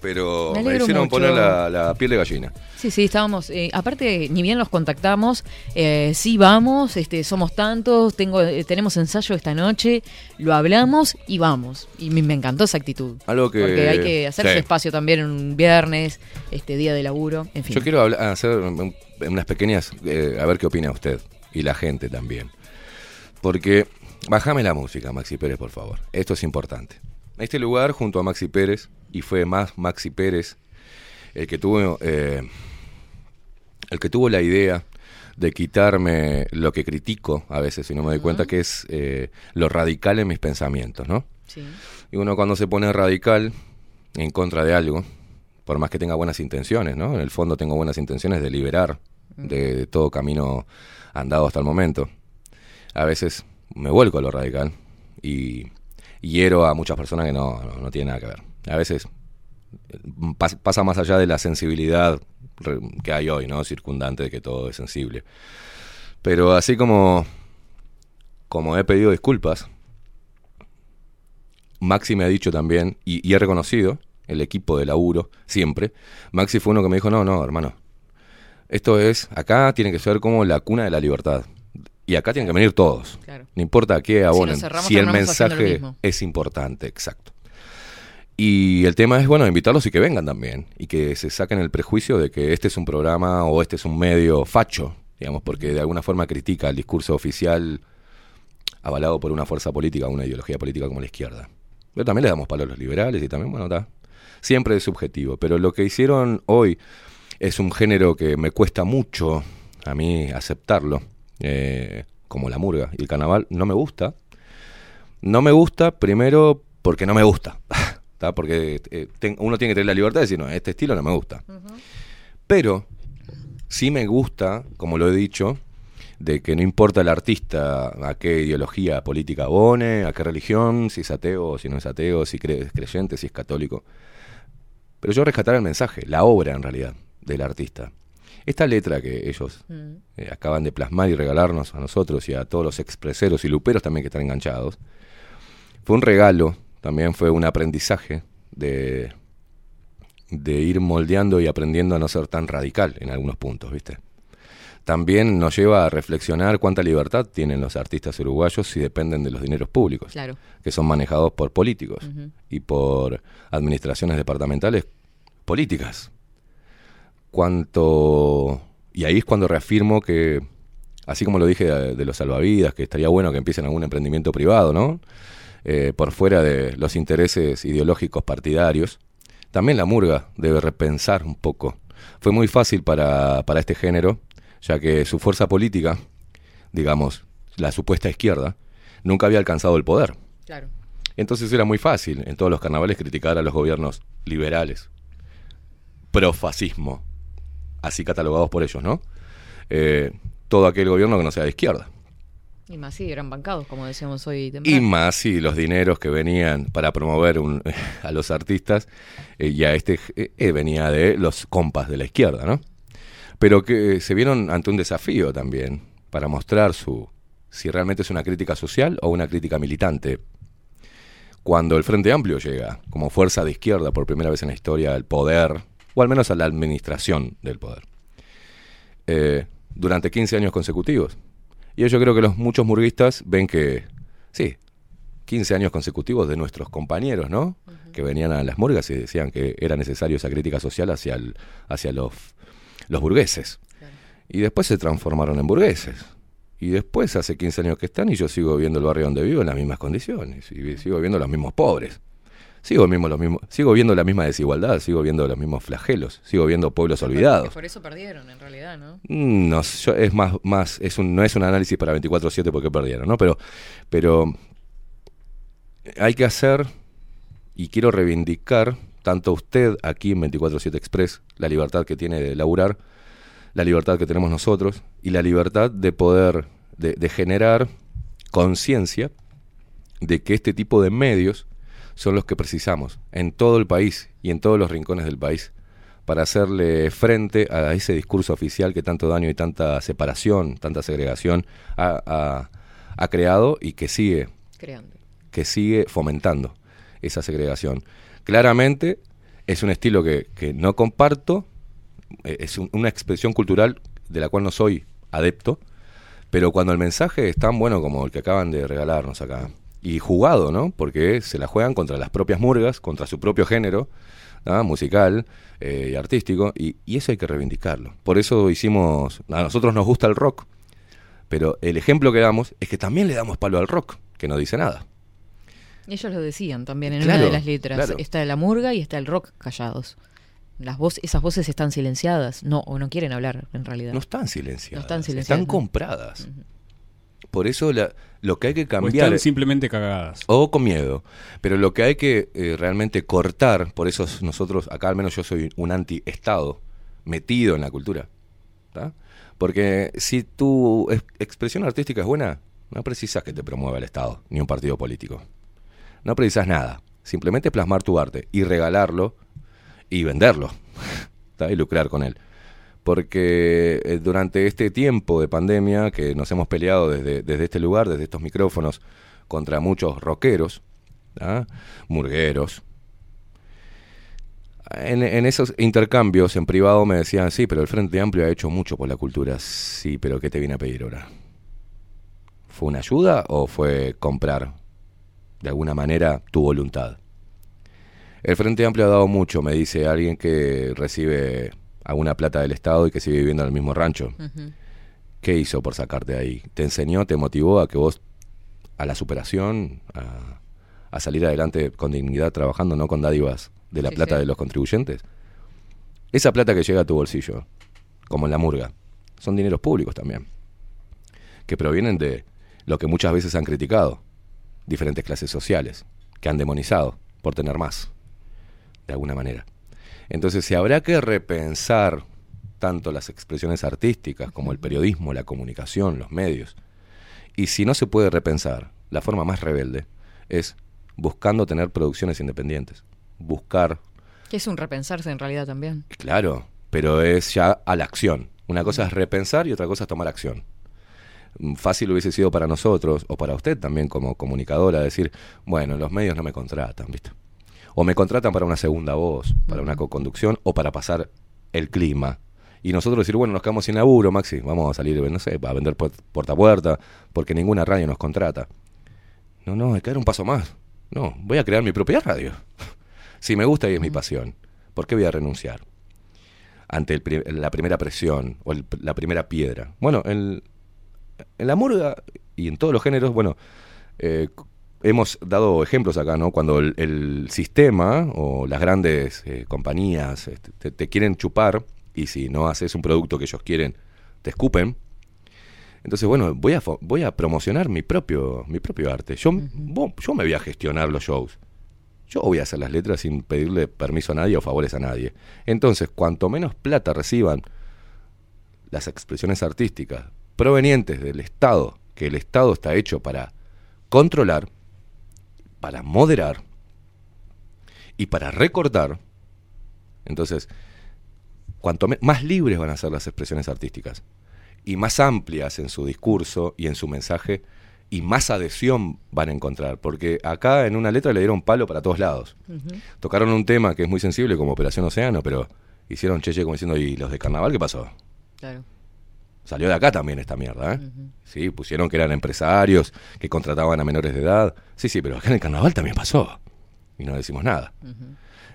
pero Me hicieron mucho. poner la, la piel de gallina. Sí, sí, estábamos. eh, aparte, ni bien los contactamos, eh, sí vamos, este, somos tantos, tengo, eh, tenemos ensayo esta noche, lo hablamos y vamos. Y me, me encantó esa actitud. Algo que- Porque hay que hacerse sí. espacio también un viernes, este día de laburo, en fin. Yo quiero hablar- hacer un- unas pequeñas, eh, a ver qué opina usted y la gente también. Porque, bájame la música, Maxi Pérez, por favor. Esto es importante. Este lugar, junto a Maxi Pérez, y fue más Maxi Pérez el que tuvo, eh, el que tuvo la idea de quitarme lo que critico a veces, si no me doy cuenta, que es eh, lo radical en mis pensamientos, ¿no? Sí. Y uno cuando se pone radical en contra de algo, por más que tenga buenas intenciones, ¿no? En el fondo tengo buenas intenciones de liberar de, de todo camino andado hasta el momento. A veces me vuelco a lo radical y hiero a muchas personas que no, no, tienen nada que ver. A veces pas- pasa más allá de la sensibilidad que hay hoy, ¿no? Circundante de que todo es sensible. Pero así como, como he pedido disculpas, Maxi me ha dicho también, y, y he reconocido, el equipo de laburo, siempre, Maxi fue uno que me dijo, no, no, hermano, esto es, acá tiene que ser como la cuna de la libertad. Y acá tienen que venir todos. Claro. No importa qué abonen. cerramos, Si el mensaje es importante, exacto. Y el tema es, bueno, invitarlos y que vengan también. Y que se saquen el prejuicio de que este es un programa o este es un medio facho, digamos, porque de alguna forma critica el discurso oficial avalado por una fuerza política, una ideología política como la izquierda. Pero también le damos palo a los liberales y también, bueno, está. Siempre es subjetivo. Pero lo que hicieron hoy es un género que me cuesta mucho a mí aceptarlo, eh, como la murga. Y el carnaval no me gusta. No me gusta, primero, porque no me gusta. ¿tá? Porque eh, ten- uno tiene que tener la libertad de decir, no, este estilo no me gusta. Pero sí me gusta, como lo he dicho, de que no importa el artista a qué ideología política abone, a qué religión, si es ateo o si no es ateo, si es creyente, si es católico. Pero yo rescatar el mensaje, la obra en realidad del artista. Esta letra que ellos Mm. eh, acaban de plasmar y regalarnos a nosotros y a todos los expreseros y luperos también que están enganchados, fue un regalo, también fue un aprendizaje de, de ir moldeando y aprendiendo a no ser tan radical en algunos puntos, ¿viste? También nos lleva a reflexionar cuánta libertad tienen los artistas uruguayos si dependen de los dineros públicos, Claro. que son manejados por políticos y por administraciones departamentales políticas. Cuánto y ahí es cuando reafirmo que así como lo dije de, de los salvavidas, que estaría bueno que empiecen algún emprendimiento privado, ¿no? Eh, por fuera de los intereses ideológicos partidarios, también la murga debe repensar un poco. Fue muy fácil para, para este género, ya que su fuerza política, digamos, la supuesta izquierda, nunca había alcanzado el poder. Claro. Entonces era muy fácil en todos los carnavales criticar a los gobiernos liberales, profascismo, así catalogados por ellos, ¿no? Eh, todo aquel gobierno que no sea de izquierda. Y más sí, eran bancados, como decíamos hoy Y más si los dineros que venían para promover un- a los artistas, eh, y a este eh, eh, venía de los compas de la izquierda, ¿no? Pero que se vieron ante un desafío también para mostrar su si realmente es una crítica social o una crítica militante. Cuando el Frente Amplio llega como fuerza de izquierda por primera vez en la historia al poder, o al menos a la administración del poder, eh, durante 15 años consecutivos. Y yo creo que los muchos murguistas ven que, sí, 15 años consecutivos de nuestros compañeros, ¿no? Que venían a las murgas y decían que era necesario esa crítica social hacia, el- hacia los, los burgueses. Y después se transformaron en burgueses. Y después hace 15 años que están y yo sigo viendo el barrio donde vivo en las mismas condiciones. Y sigo viendo los mismos pobres. Sigo, mismo, los mismos, sigo viendo la misma desigualdad, sigo viendo los mismos flagelos, sigo viendo pueblos olvidados. Por eso perdieron, en realidad, ¿no? Mm, No, yo- es más, más es un, no es un análisis para 24-7 porque perdieron, ¿no? Pero, pero hay que hacer y quiero reivindicar tanto usted aquí en 24-7 Express, la libertad que tiene de laburar, la libertad que tenemos nosotros y la libertad de poder, de, de generar conciencia de que este tipo de medios son los que precisamos en todo el país y en todos los rincones del país para hacerle frente a ese discurso oficial que tanto daño y tanta separación, tanta segregación ha, ha- ha creado y que sigue Creando. que sigue fomentando esa segregación. Claramente es un estilo que, que no comparto, eh, es un- una expresión cultural de la cual no soy adepto, pero cuando el mensaje es tan bueno como el que acaban de regalarnos acá, y jugado, ¿no? Porque se la juegan contra las propias murgas, contra su propio género, musical eh, y artístico, y, y eso hay que reivindicarlo. Por eso hicimos, a nosotros nos gusta el rock, pero el ejemplo que damos es que también le damos palo al rock, que no dice nada. Ellos lo decían también en Claro, una de las letras. claro. Está la murga y está el rock callados. Las voces, esas voces están silenciadas. No, o no quieren hablar, en realidad. No están silenciadas. No están silenciadas. Están no. compradas. Por eso la- lo que hay que O cambiar. están simplemente cagadas. O con miedo. Pero lo que hay que eh, realmente cortar, por eso nosotros, acá al menos yo soy un anti-Estado, metido en la cultura. ¿tá? Porque si tu ex- expresión artística es buena, no precisas que te promueva el Estado, ni un partido político. No precisas nada. Simplemente plasmar tu arte y regalarlo y venderlo. ¿tá? Y lucrar con él. Porque eh, durante este tiempo de pandemia que nos hemos peleado desde, desde este lugar, desde estos micrófonos, contra muchos rockeros, ¿tá? murgueros, en, en esos intercambios en privado me decían, sí, pero el Frente Amplio ha hecho mucho por la cultura. Sí, pero ¿qué te viene a pedir ahora? ¿Fue una ayuda o fue comprar de alguna manera tu voluntad? El Frente Amplio ha dado mucho, me dice alguien que recibe alguna plata del Estado y que sigue viviendo en el mismo rancho. ¿Qué hizo por sacarte de ahí? ¿Te enseñó, te motivó a que vos, a la superación, a, a salir adelante con dignidad trabajando, no con dádivas de la Sí, plata sí. de los contribuyentes? Esa plata que llega a tu bolsillo, como en la murga, son dineros públicos también, que provienen de lo que muchas veces han criticado, diferentes clases sociales, que han demonizado por tener más, de alguna manera. Entonces, si habrá que repensar tanto las expresiones artísticas como el periodismo, la comunicación, los medios, y si no se puede repensar, la forma más rebelde es buscando tener producciones independientes, buscar Que es un repensarse en realidad también. Claro, pero es ya a la acción. Una cosa es repensar y otra cosa es tomar acción. Mm, Fácil hubiese sido para nosotros, o para usted también como comunicadora, decir, bueno, los medios no me contratan, ¿viste? O me contratan para una segunda voz, para una co-conducción, o para pasar el clima. Y nosotros decir, bueno, nos quedamos sin laburo, Maxi, vamos a salir, no sé, a vender puer- puerta a puerta, porque ninguna radio nos contrata. No, no, hay que dar un paso más. No, voy a crear mi propia radio. si me gusta y es mi pasión, ¿por qué voy a renunciar? Ante el la primera presión o el- la primera piedra. Bueno, en, en la murga y en todos los géneros, bueno, eh, hemos dado ejemplos acá, ¿no? Cuando el, el sistema o las grandes eh, compañías este, te, te quieren chupar y si no haces un producto que ellos quieren, te escupen. Entonces, bueno, voy a, voy a promocionar mi propio, mi propio arte. Yo, yo me voy a gestionar los shows. Yo voy a hacer las letras sin pedirle permiso a nadie o favores a nadie. Entonces, cuanto menos plata reciban las expresiones artísticas provenientes del Estado, que el Estado está hecho para controlar, para moderar y para recortar, entonces, cuanto más libres van a ser las expresiones artísticas y más amplias en su discurso y en su mensaje y más adhesión van a encontrar, porque acá en una letra le dieron palo para todos lados. Tocaron un tema que es muy sensible como Operación Océano, pero hicieron cheche como diciendo, ¿y los de carnaval qué pasó? Claro. Salió de acá también esta mierda, ¿eh? Sí, pusieron que eran empresarios, que contrataban a menores de edad. Sí, sí, pero acá en el carnaval también pasó. Y no decimos nada.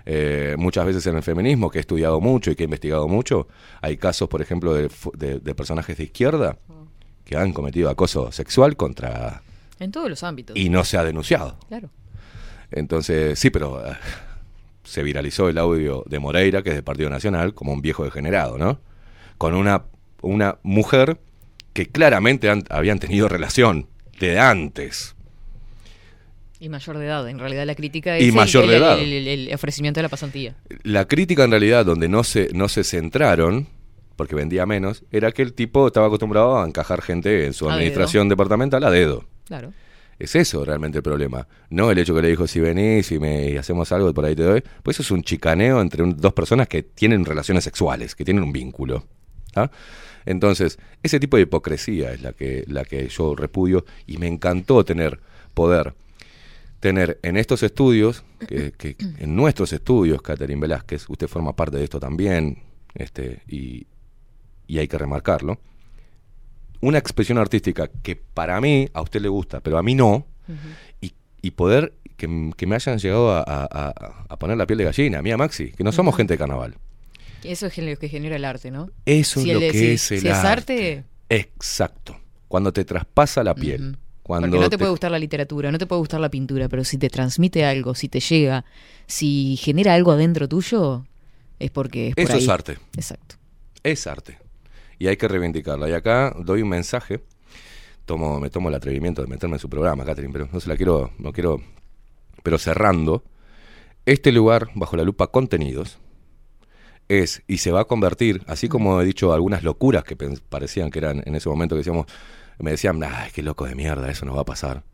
Eh, muchas veces en el feminismo, que he estudiado mucho y que he investigado mucho, hay casos, por ejemplo, de, fu- de- de personajes de izquierda que han cometido acoso sexual contra... En todos los ámbitos. y no se ha denunciado. Claro. Entonces, sí, pero eh, se viralizó el audio de Moreira, que es del Partido Nacional, como un viejo degenerado, ¿no? Con una, una mujer que claramente han- habían tenido relación de antes. Y mayor de edad, en realidad la crítica Y es el- mayor el, de edad. el- el- el ofrecimiento de la pasantía. La crítica en realidad donde no se, no se centraron, porque vendía menos, era que el tipo estaba acostumbrado a encajar gente en su A administración departamental a dedo. Claro. Es eso realmente el problema. No el hecho que le dijo, si venís y, me, y hacemos algo, por ahí te doy. Pues eso es un chicaneo entre un- dos personas que tienen relaciones sexuales, que tienen un vínculo. ¿ah? Entonces, ese tipo de hipocresía es la que, la que yo repudio y me encantó tener poder. Tener en estos estudios, que, que- en nuestros estudios, Catherine Velázquez, usted forma parte de esto también, este, y, y hay que remarcarlo, una expresión artística que para mí, a usted le gusta, pero a mí no, y, y poder que, que me hayan llegado a, a- a- a poner la piel de gallina, a mí a Maxi, que no somos gente de carnaval. Eso es lo que genera el arte, ¿no? Eso Si es lo que si- es el si es arte. arte, Exacto. Cuando te traspasa la piel. Cuando porque no te, te- puede gustar la literatura, no te puede gustar la pintura, pero si te transmite algo, si te llega, si genera algo adentro tuyo, es porque es por Eso ahí. es arte. Exacto. Es arte. Y hay que reivindicarla. Y acá doy un mensaje. Tomo, me tomo el atrevimiento de meterme en su programa, Catherine, pero no se la quiero, no quiero. Pero cerrando, este lugar, bajo la lupa contenidos, es y se va a convertir, así como he dicho algunas locuras que parecían que eran en ese momento que decíamos, me decían, ay, qué loco de mierda, eso no va a pasar.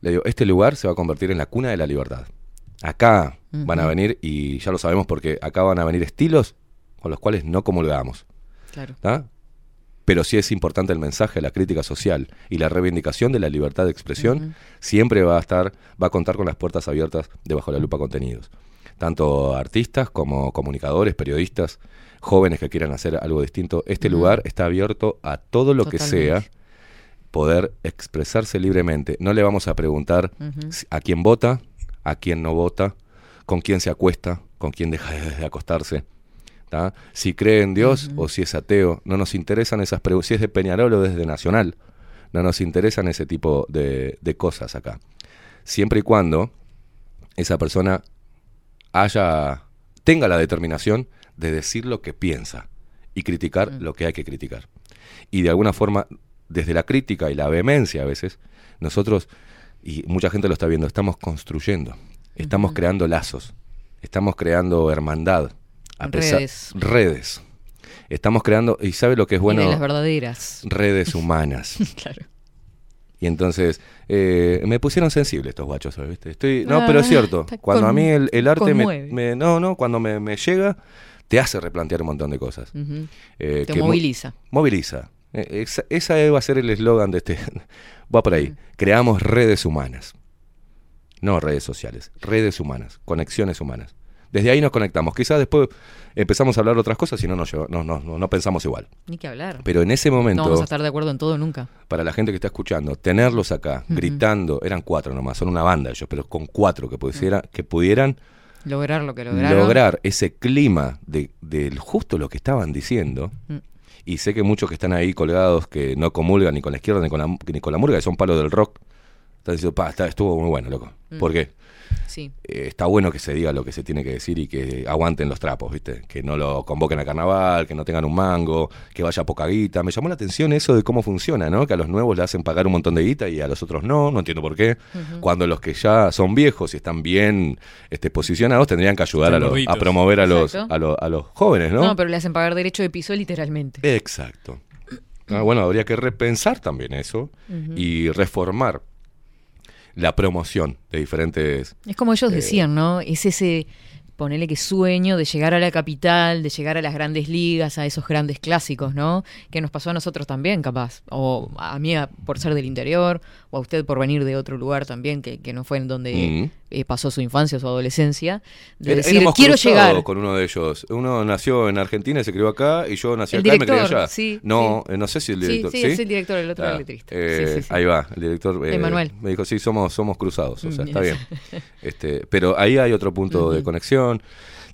Le digo, este lugar se va a convertir en la cuna de la libertad. Acá van a venir, y ya lo sabemos porque acá van a venir estilos con los cuales no comulgamos. Claro. Pero sí es importante el mensaje, la crítica social y la reivindicación de la libertad de expresión siempre va a estar, va a contar con las puertas abiertas de Bajo la Lupa Contenidos. Tanto artistas como comunicadores, periodistas, jóvenes que quieran hacer algo distinto. Este lugar está abierto a todo lo que sea poder expresarse libremente. No le vamos a preguntar a quién vota, a quién no vota, con quién se acuesta, con quién deja de acostarse. ¿tá? Si cree en Dios o si es ateo, no nos interesan esas preguntas. Si es de Peñarol o desde Nacional, no nos interesan ese tipo de, de cosas acá. Siempre y cuando esa persona haya, tenga la determinación de decir lo que piensa y criticar lo que hay que criticar. Y de alguna forma, desde la crítica y la vehemencia a veces, nosotros, y mucha gente lo está viendo, estamos construyendo, estamos creando lazos, estamos creando hermandad, a pesar- Redes. redes. Estamos creando, y ¿sabe lo que es bueno? y de las verdaderas. Redes humanas. claro. Y entonces eh, me pusieron sensible estos guachos, ¿viste? Estoy, no, Ah, pero es cierto. está Cuando a mí el, el arte me, no, no, cuando me, me llega, te hace replantear un montón de cosas. Eh, Te que mo- moviliza. Moviliza. Eh, esa, esa va a ser el eslogan de este. Va por ahí. Creamos redes humanas. No redes sociales. Redes humanas. Conexiones humanas. Desde ahí nos conectamos. Quizás después empezamos a hablar otras cosas y no, nos lleva- no, no, no, no pensamos igual. Ni que hablar. Pero en ese momento No vamos a estar de acuerdo en todo nunca. para la gente que está escuchando, tenerlos acá, gritando, eran cuatro nomás, son una banda ellos, pero con cuatro que, pudiera, que pudieran Lograr lo que lograron. lograr ese clima de, del justo lo que estaban diciendo. Mm. Y sé que muchos que están ahí colgados, que no comulgan ni con la izquierda ni con la, ni con la murga, que son palos del rock, están diciendo, pa, está- estuvo muy bueno, loco. Mm. ¿Por qué? Sí. Eh, está bueno que se diga lo que se tiene que decir y que aguanten los trapos, ¿viste? Que no lo convoquen a carnaval, que no tengan un mango, que vaya poca guita. Me llamó la atención eso de cómo funciona, ¿no? Que a los nuevos le hacen pagar un montón de guita y a los otros no, no entiendo por qué. Cuando los que ya son viejos y están bien este, posicionados tendrían que ayudar a, los- a promover a los, a, los, a los jóvenes, ¿no? ¿no? pero le hacen pagar derecho de piso literalmente. Exacto. Ah, bueno, habría que repensar también eso y reformar la promoción de diferentes... Es como ellos Eh, decían, ¿no? Es ese, ponele que sueño de llegar a la capital, de llegar a las grandes ligas, a esos grandes clásicos, ¿no? Que nos pasó a nosotros también, capaz. O a mí por ser del interior, o a usted por venir de otro lugar también, que, que no fue en donde Mm. eh, pasó su infancia su adolescencia. De Era- decir, quiero llegar. con uno de ellos. Uno nació en Argentina y se crió acá, y yo nací El acá y me crié allá. sí, no, eh, no sé si el Sí, director. sí, es el director, el otro Ah, era el letrista. eh, Sí, sí, sí. Ahí va, el director. eh, Emanuel. Me dijo, sí, somos, somos cruzados, o sea, Mm, está bien. yes. Este, pero ahí hay otro punto de conexión.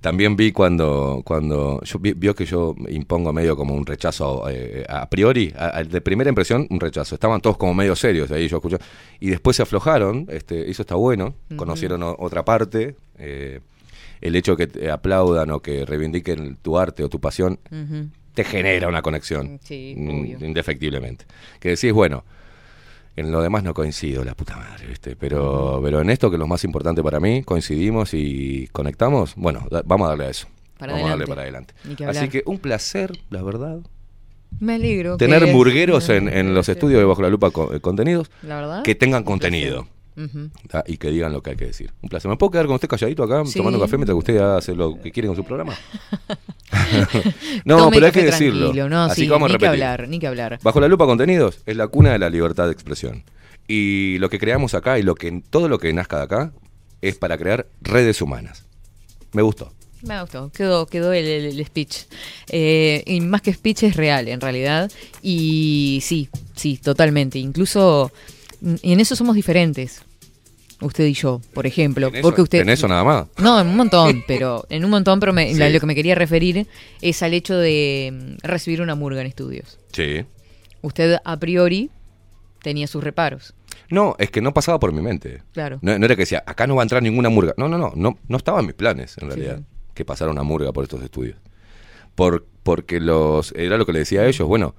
También vi cuando, cuando yo vi- vio que yo impongo medio como un rechazo eh, a priori, a- a- de primera impresión un rechazo. Estaban todos como medio serios ahí, yo escuchar. Y después se aflojaron, este, eso está bueno, conocieron o- otra parte. eh, el hecho de que te aplaudan o que reivindiquen tu arte o tu pasión te genera una conexión. Sí. Indefectiblemente. Que decís, bueno, en lo demás no coincido, la puta madre, ¿viste? Pero, pero en esto, que es lo más importante para mí, coincidimos y conectamos, bueno, da- vamos a darle a eso. Para vamos a darle para adelante. Que Así que un placer, la verdad. Me alegro. Tener que- burgueros en, en los estudios de Bajo la Lupa co- eh, contenidos La verdad. que tengan contenido. Y que digan lo que hay que decir. Un placer. ¿Me puedo quedar con usted calladito acá, Sí. tomando café mientras que usted hace lo que quiere con su programa? no, Tome pero hay que decirlo. No, Así sí, que vamos a ni que repetir. hablar, ni que hablar. Bajo la lupa contenidos es la cuna de la libertad de expresión. Y lo que creamos acá y lo que todo lo que nazca de acá es para crear redes humanas. Me gustó. Me gustó, quedó, quedó el, el- el speech. Eh, y más que speech es real, en realidad. Y sí, sí, totalmente. Incluso mm, en eso somos diferentes. Usted y yo, por ejemplo. ¿En eso- porque usted, en eso nada más? No, en un montón, pero en un montón, pero me- Sí. lo que me quería referir es al hecho de mm, recibir una murga en estudios. Sí. Usted a priori tenía sus reparos. No, es que no pasaba por mi mente. Claro. No, no era que decía, acá no va a entrar ninguna murga. No, no, no, no, no estaba en mis planes, en realidad, sí. que pasara una murga por estos estudios. Por, porque los, era lo que le decía a ellos, bueno,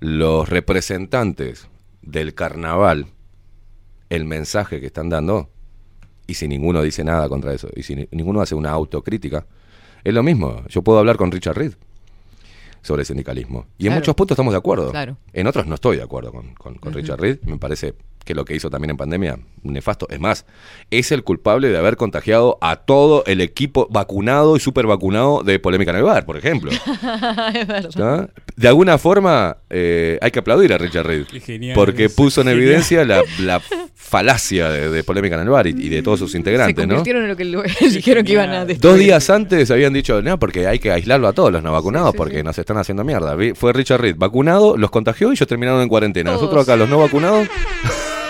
los representantes del carnaval, el mensaje que están dando, y si ninguno dice nada contra eso, y si ni- ninguno hace una autocrítica, es lo mismo. Yo puedo hablar con Richard Reed sobre sindicalismo. Y en muchos puntos estamos de acuerdo. Claro. En otros no estoy de acuerdo con, con-. Richard Reed. Me parece que lo que hizo también en pandemia, nefasto. Es más, es el culpable de haber contagiado a todo el equipo vacunado y super vacunado de Polémica en el Bar, por ejemplo. es verdad. ¿Tá? De alguna forma, eh, hay que aplaudir a Richard Reed. Genial, porque puso en genial. evidencia la, la falacia de, de Polémica en el Bar y, y de todos sus Se integrantes, ¿no? convirtieron en lo que lo- dijeron que iban a Dos días antes habían dicho, no, porque hay que aislarlo a todos los no vacunados porque nos están haciendo mierda. Fue Richard Reed vacunado, los contagió y ellos terminaron en cuarentena. Nosotros acá, los no vacunados,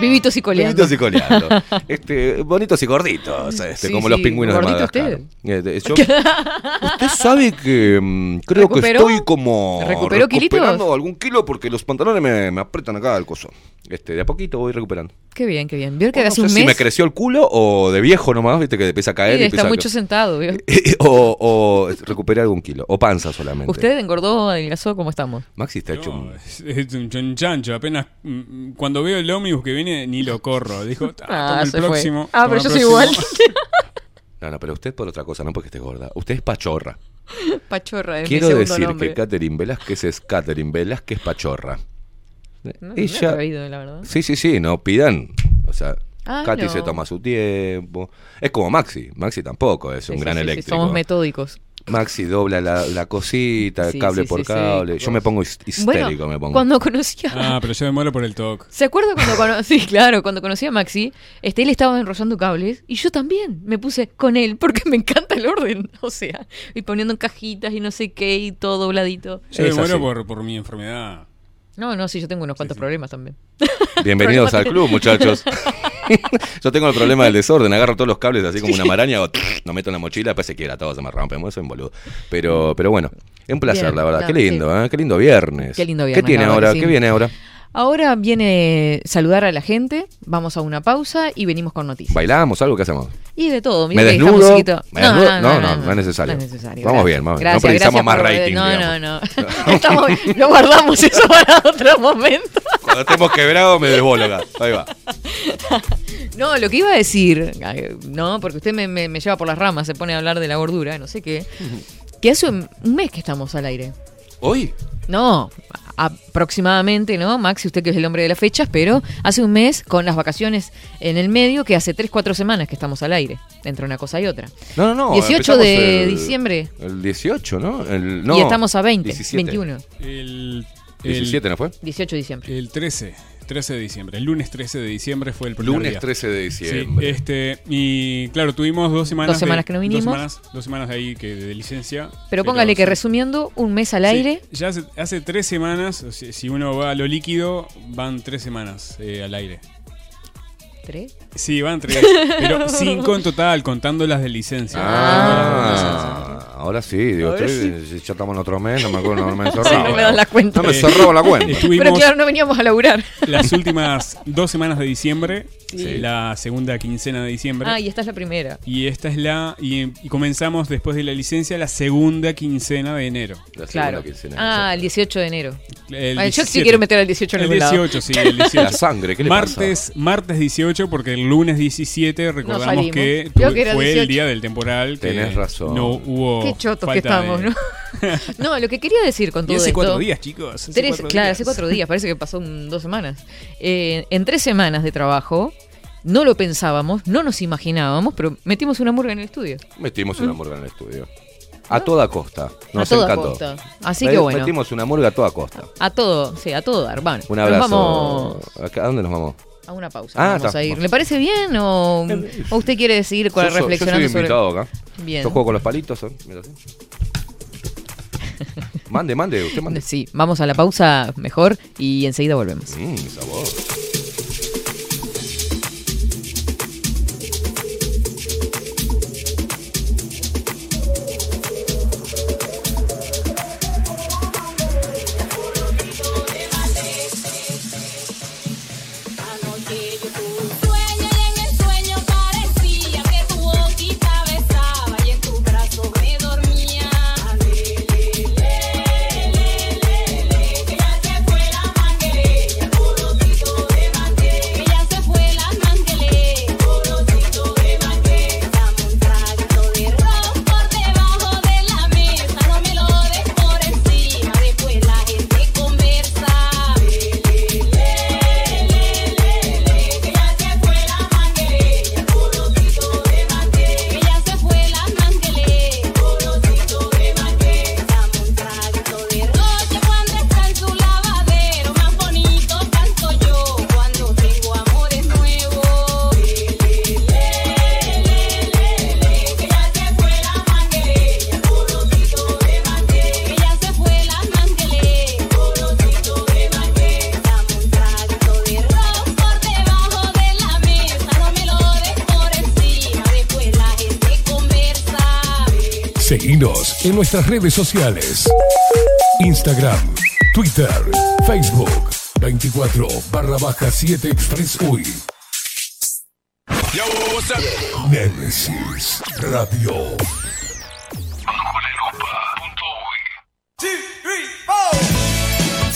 Vivitos y coleando. bonitos y coleando. Este, bonitos y gorditos, este, Sí, como sí, los pingüinos de gordito Madagascar. usted. Eh, yo- usted sabe que mm, creo que estoy como ¿Recuperó kilitos? recuperando algún kilo porque los pantalones me, me aprietan acá al coso. Este, de a poquito voy recuperando. Qué bien, qué bien. Vio que No hace sé un si mes me creció el culo o de viejo nomás, viste que empieza a caer Sí, y está a- mucho sentado. ¿vio? o, o recuperé algún kilo. O panza solamente. ¿Usted engordó, adelgazó? ¿Cómo estamos? Maxi está hecho un... Es, es un chonchancho. Apenas mm, cuando veo el ómnibus que viene, ni lo corro. Dijo, ah, Ah, el fue. próximo. Ah, pero yo soy próximo. No, no, pero usted por otra cosa, no porque esté gorda. Usted es pachorra. Pachorra, es Quiero mi segundo decir nombre. que Catherine Velázquez es Catherine Velázquez Pachorra. No, me he Ella... atrevido, la verdad. Sí, sí, sí, no pidan. O sea, Ah, Katy no. se toma su tiempo. Es como Maxi. Maxi tampoco es un Sí, gran sí, eléctrico. somos metódicos. Maxi dobla la, la cosita, Sí, cable sí, por sí, sí. cable. Yo me pongo his- histérico, Bueno, me pongo. Cuando conocí a... Ah, pero yo me muero por el talk. ¿Se acuerda cuando conocí? claro, cuando conocí a Maxi, este, él estaba enrollando cables y yo también me puse con él porque me encanta el orden. O sea, y poniendo en cajitas y no sé qué y todo dobladito. Yo me muero por, por mi enfermedad. No, no, sí, yo tengo unos cuantos problemas también. Bienvenidos al club, muchachos. Yo tengo el problema del desorden. Agarro todos los cables así como una maraña, hago lo meto en la mochila, después se quiera todo, se me rompe. Eso es un boludo. Pero, pero bueno, es un placer, Bien, la verdad. no, Qué lindo, ¿eh? Qué lindo viernes. Qué lindo ¿Qué viernes, tiene la verdad ahora? sí. ¿Qué viene ahora? Ahora viene saludar a la gente, vamos a una pausa y venimos con noticias. ¿Bailamos algo? ¿Qué hacemos? Y de todo, ¿Me mira esta desnudo? ¿Me desnudo? No, no, no es necesario. no es necesario, Vamos bien, vamos bien. No precisamos más rating, No, no, no. Estamos- lo guardamos eso para otro momento. Cuando estemos quebrados me desbolo acá. Ahí va. No, lo que iba a decir, no, porque usted me, me- me lleva por las ramas, se pone a hablar de la gordura, no sé qué, que hace un mes que estamos al aire. ¿Hoy? No, aproximadamente, ¿no? Maxi, usted que es el hombre de las fechas, pero hace un mes con las vacaciones en el medio, que hace 3, 4 semanas que estamos al aire, entre una cosa y otra. No, no, no. 18 empezamos de el- diciembre. El 18, ¿no? El- no, y estamos a 20, 17. 21. El, 17, ¿no fue? 18 de diciembre. El 13. 13 de diciembre. El lunes 13 de diciembre fue el primer Lunes día. 13 de diciembre. Sí, este, y claro, tuvimos dos semanas. Dos semanas de- que no vinimos. Dos semanas, dos semanas ahí que de licencia. Pero póngale que resumiendo, un mes al Sí, aire. ya hace, hace tres semanas, si uno va a lo líquido, van tres semanas eh, al aire. ¿Tres? Sí, van tres. pero cinco en total, contando las de licencia. Ah, Ahora sí, digo, ya estamos en otro mes, no me acuerdo, no me he Sí, zorrado. no me das la cuenta. No me zorraba la cuenta. estuvimos Pero claro, no veníamos a laburar. Las últimas dos semanas de diciembre, Sí. la segunda quincena de diciembre. Ah, y esta es la primera. Y esta es la. Y, y comenzamos después de la licencia la segunda quincena de enero. Claro. Ah, el 18 de enero. El Ay, yo sí 17. quiero meter al 18 en El lado. 18, sí, el 18. La sangre, ¿qué le martes, Martes 18, porque el lunes 17 recordamos que tuve- fue 18. el día del temporal. que Tenés razón. No hubo. Qué chotos que de- estamos, ¿no? No, lo que quería decir con Y todo hace esto. cuatro días, chicos, hace Tres- cuatro claro, días. hace cuatro días, parece que pasó un- dos semanas. Eh, en tres semanas de trabajo, no lo pensábamos, no nos imaginábamos, pero metimos una murga en el estudio. Metimos una murga en el estudio. A toda costa. Nos toda encantó. costa. Así que bueno. Metimos una murga a toda costa. A todo, sí, a todo dar. Bueno, Un nos abrazo. vamos ¿A dónde nos vamos? A una pausa. Ah, vamos está. a ir. ¿Le parece bien o, o usted quiere seguir con- Yo so- yo reflexionando soy invitado sobre acá. Bien. Yo juego con los palitos. ¿eh? Mira así. mande, mande, usted mande. Sí, vamos a la pausa mejor y enseguida volvemos. Mmm, sabor. Nuestras redes sociales. Instagram, Twitter, Facebook, 24 barra baja 7 Express UI. Nemesis Radio.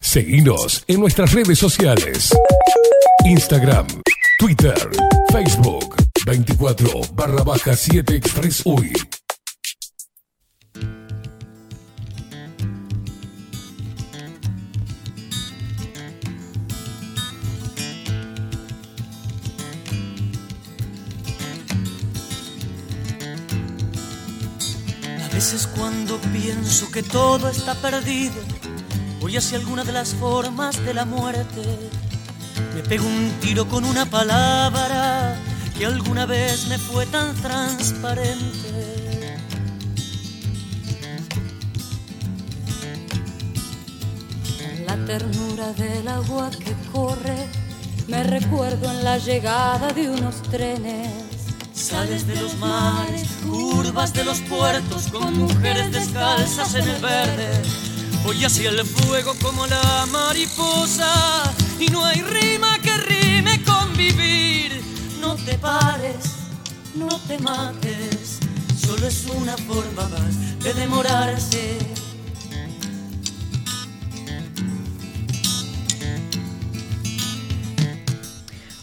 Seguinos en nuestras redes sociales. Instagram, Twitter, Facebook, 24 barra baja 7 Express UI. A veces cuando pienso que todo está perdido, voy hacia alguna de las formas de la muerte. Me pego un tiro con una palabra que alguna vez me fue tan transparente. La ternura del agua que corre, me recuerdo en la llegada de unos trenes. Sales de los mares, curvas de los puertos, con mujeres descalzas en el verde. Voy hacia el fuego como la mariposa, y no hay rima que rime con vivir. No te pares, no te mates, solo es una forma más de demorarse.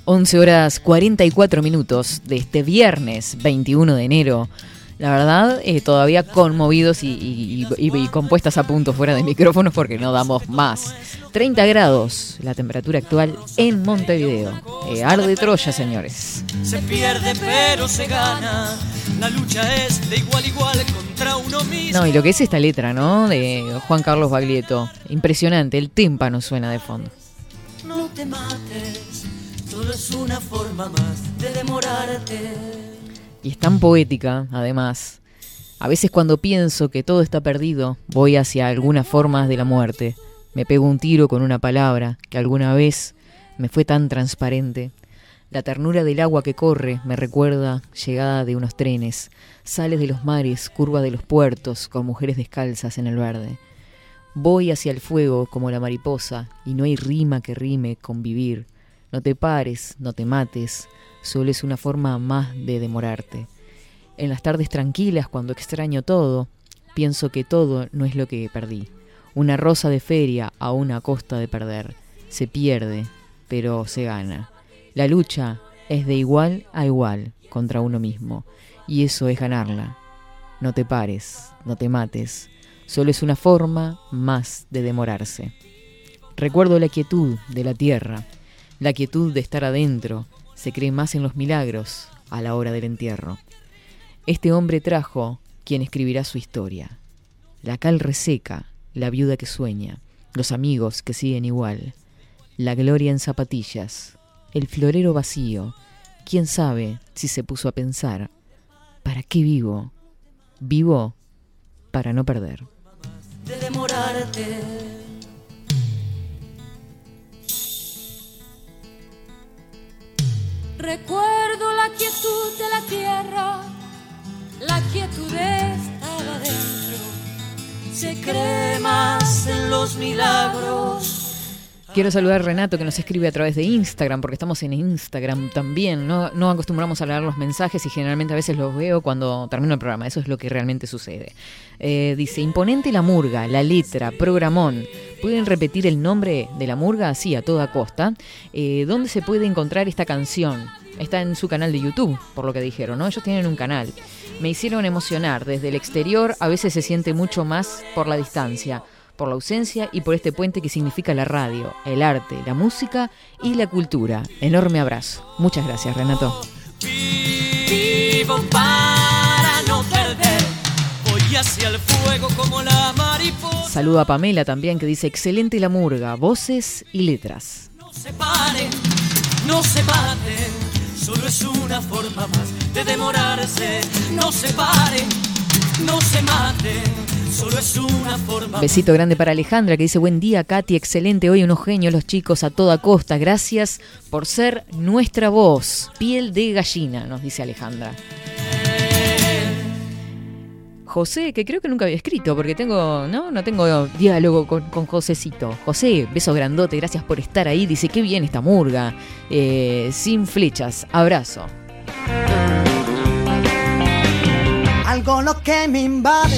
11 horas 44 minutos de este viernes 21 de enero. La verdad, eh, todavía conmovidos y, y- y- y compuestas a punto fuera de micrófonos porque no damos más. 30 grados la temperatura actual en Montevideo. Eh, arde Troya, señores. Se pierde pero se gana, la lucha es de igual a igual contra uno mismo. No, y lo que es esta letra, ¿no? De Juan Carlos Baglietto. Impresionante, el tímpano suena de fondo. No te mates, solo es una forma más de demorarte. Y es tan poética, además. A veces cuando pienso que todo está perdido, voy hacia algunas formas de la muerte. Me pego un tiro con una palabra que alguna vez me fue tan transparente. La ternura del agua que corre me recuerda llegada de unos trenes, sales de los mares, curva de los puertos, con mujeres descalzas en el verde. Voy hacia el fuego como la mariposa, y no hay rima que rime con vivir. No te pares, no te mates, solo es una forma más de demorarte. En las tardes tranquilas, cuando extraño todo, pienso que todo no es lo que perdí. Una rosa de feria a una costa de perder. Se pierde, pero se gana. La lucha es de igual a igual contra uno mismo, y eso es ganarla. No te pares, no te mates, solo es una forma más de demorarse. Recuerdo la quietud de la tierra, la quietud de estar adentro, se cree más en los milagros a la hora del entierro. Este hombre trajo quien escribirá su historia. La cal reseca, la viuda que sueña, los amigos que siguen igual, la gloria en zapatillas, el florero vacío, quién sabe si se puso a pensar, ¿para qué vivo? Vivo para no perder. Recuerdo la quietud de la tierra, La quietud estaba dentro. Se cree más en los milagros. Quiero saludar a Renato que nos escribe a través de Instagram, porque estamos en Instagram también. No, no acostumbramos a leer los mensajes y generalmente a veces los veo cuando termino el programa. Eso es lo que realmente sucede. Eh, dice, imponente la murga, la letra, programón. ¿Pueden repetir el nombre de la murga? Sí, a toda costa. Eh, ¿Dónde se puede encontrar esta canción? Está en su canal de YouTube, por lo que dijeron, ¿no? Ellos tienen un canal. Me hicieron emocionar. Desde el exterior a veces se siente mucho más por la distancia por la ausencia y por este puente que significa la radio, el arte, la música y la cultura. Enorme abrazo. Muchas gracias, Renato. Vivo para no perder. Voy hacia el fuego como la mariposa. Saludo a Pamela también que dice excelente la murga, voces y letras. No se paren, no se maten. Solo es una forma más de demorarse. No se paren, no se maten. Solo es una forma Besito grande para Alejandra que dice buen día Katy, excelente hoy unos genios los chicos a toda costa, gracias por ser nuestra voz, piel de gallina, nos dice Alejandra. José, que creo que nunca había escrito, porque tengo, no, no tengo diálogo con, con Josecito. José, beso grandote, gracias por estar ahí. Dice, qué bien esta murga. Eh, sin flechas, abrazo. Algo lo que me invade,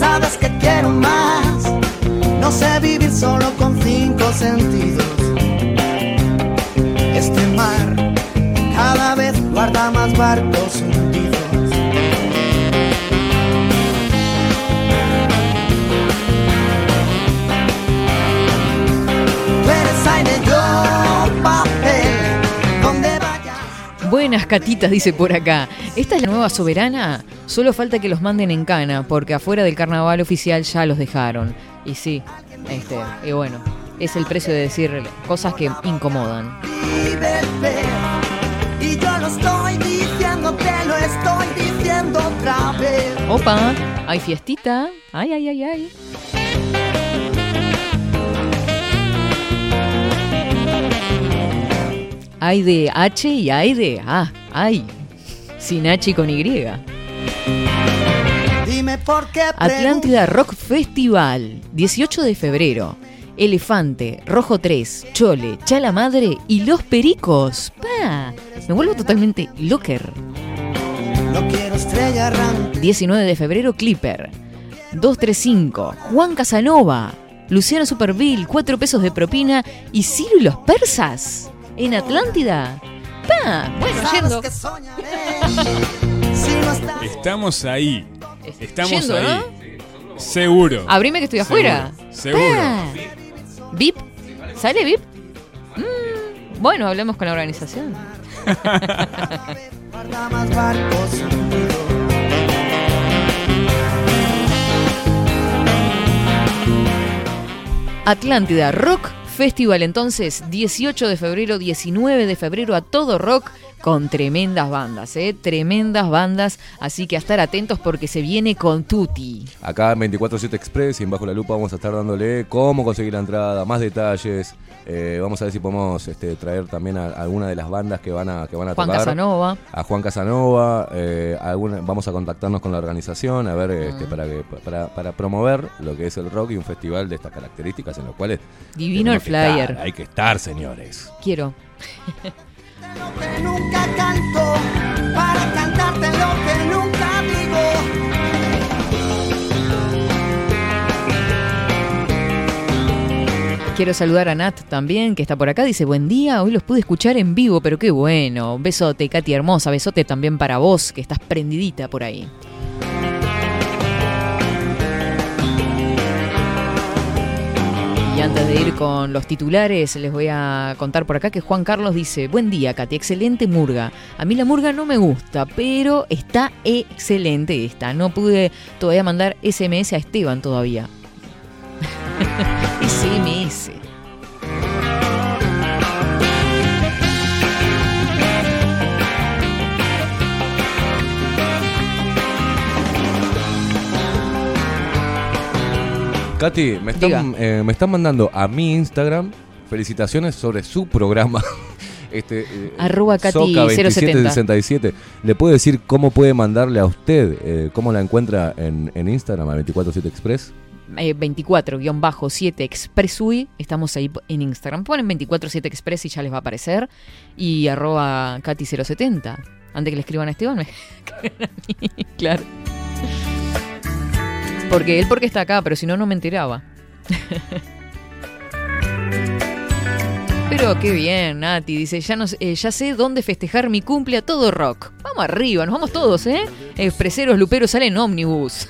Sabes que quiero más. No sé vivir solo con cinco sentidos. Este mar cada vez guarda más barcos hundidos. Tú eres aire, yo Buenas catitas, dice por acá. Esta es la nueva soberana. Solo falta que los manden en cana, porque afuera del carnaval oficial ya los dejaron. Y sí, este, y bueno, es el precio de decir cosas que incomodan. y beber. Y yo lo estoy diciendo, te lo estoy diciendo otra vez. Opa, hay fiestita. Ay, ay, ay, ay. Hay de H y hay de A. Ay, sin H y con Y. Dime por qué Atlántida Rock Festival, 18 de febrero. Elefante, Rojo 3, Chole, Chala Madre y Los Pericos. Pa, me vuelvo totalmente locker. No quiero estrella errante. 19 de febrero, Clipper. 235, Juan Casanova. Luciano Superville, 4 pesos de propina. Y Ciro y los persas. En Atlántida. Pa, bueno, yendo. Estamos ahí. Estamos Yendo, ahí. ¿no? Seguro. Abrime que estoy afuera. Seguro. Pa. ¿VIP? ¿Sale VIP? Mm, bueno, hablemos con la organización. Atlántida Rock Festival entonces 18 de febrero, 19 de febrero a todo rock con tremendas bandas, ¿eh? tremendas bandas, así que a estar atentos porque se viene con Tutti. Acá en 24-7 Express y en Bajo la Lupa vamos a estar dándole cómo conseguir la entrada, más detalles. Eh, vamos a ver si podemos este, traer también a, alguna de las bandas que van a, que van a Juan tocar. Casanova. A Juan Casanova. eh, alguna- vamos a contactarnos con la organización a ver este, para, que, para, para promover lo que es el rock y un festival de estas características en los cuales. Divino el estar, flyer. hay que estar, señores. Quiero. Quiero saludar a Nat también, que está por acá. Dice, buen día, hoy los pude escuchar en vivo, pero qué bueno. Besote, Katy hermosa. Besote también para vos, que estás prendidita por ahí. Antes de ir con los titulares, les voy a contar por acá que Juan Carlos dice, buen día, Katy, excelente murga. A mí la murga no me gusta, pero está excelente esta. No pude todavía mandar SMS a Esteban todavía. SMS. Katy, me están, eh, me están mandando a mi Instagram felicitaciones sobre su programa. Este, eh, Arroba Katy Soca 070. 2767. ¿Le puede decir cómo puede mandarle a usted? eh, ¿Cómo la encuentra en, en Instagram a 247 Express? eh, 24-7 Expressui. Estamos ahí en Instagram. Ponen 24-7 Express y ya les va a aparecer. Y arroba Katy070. Antes que le escriban a Esteban, me. Claro. Porque él porque está acá, pero si no, no me enteraba. Pero qué bien, Nati. Dice, eh, ya sé dónde festejar mi cumple a todo rock. Vamos arriba, nos vamos todos, ¿eh? Expreseros, luperos, salen ómnibus.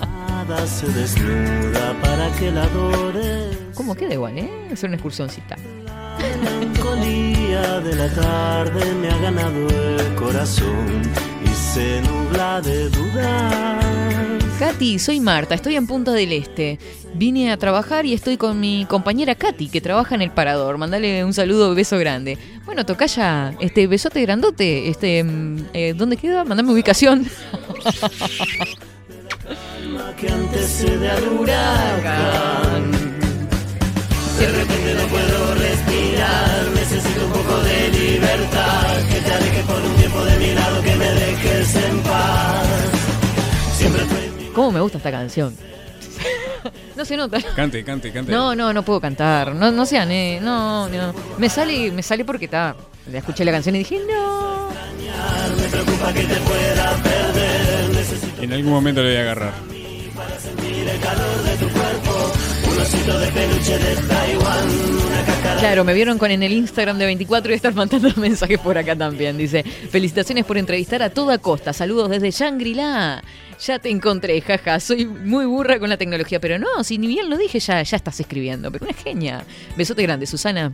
Nada que la. ¿Cómo queda igual, eh? Hacer una excursioncita. de la tarde me ha ganado el corazón y se nubla de dudar. Katy, soy Marta, estoy en Punta del Este. Vine a trabajar y estoy con mi compañera Katy, que trabaja en el parador. Mandale un saludo, beso grande. Bueno, tocaya, este besote grandote, este, mm, eh, ¿dónde queda? Mandame ubicación. que huracán. De repente no puedo respirar, necesito un poco de libertad. ¿Cómo me gusta esta canción? no se nota. Cante, cante, cante. No, no, no puedo cantar. No, no sean, eh, no, no. Me sale, me sale porque está. Le escuché la canción y dije, no. me preocupa que te pueda perder. Necesito En algún momento le voy a agarrar. para sentir el calor de tu cuerpo. Claro, me vieron con en el Instagram de 24 y están mandando mensajes por acá también. Dice, felicitaciones por entrevistar a toda costa. Saludos desde Shangri-La. Ya te encontré, jaja. Soy muy burra con la tecnología, pero no, si ni bien lo dije, ya, ya estás escribiendo. Pero una genia. Besote grande, Susana.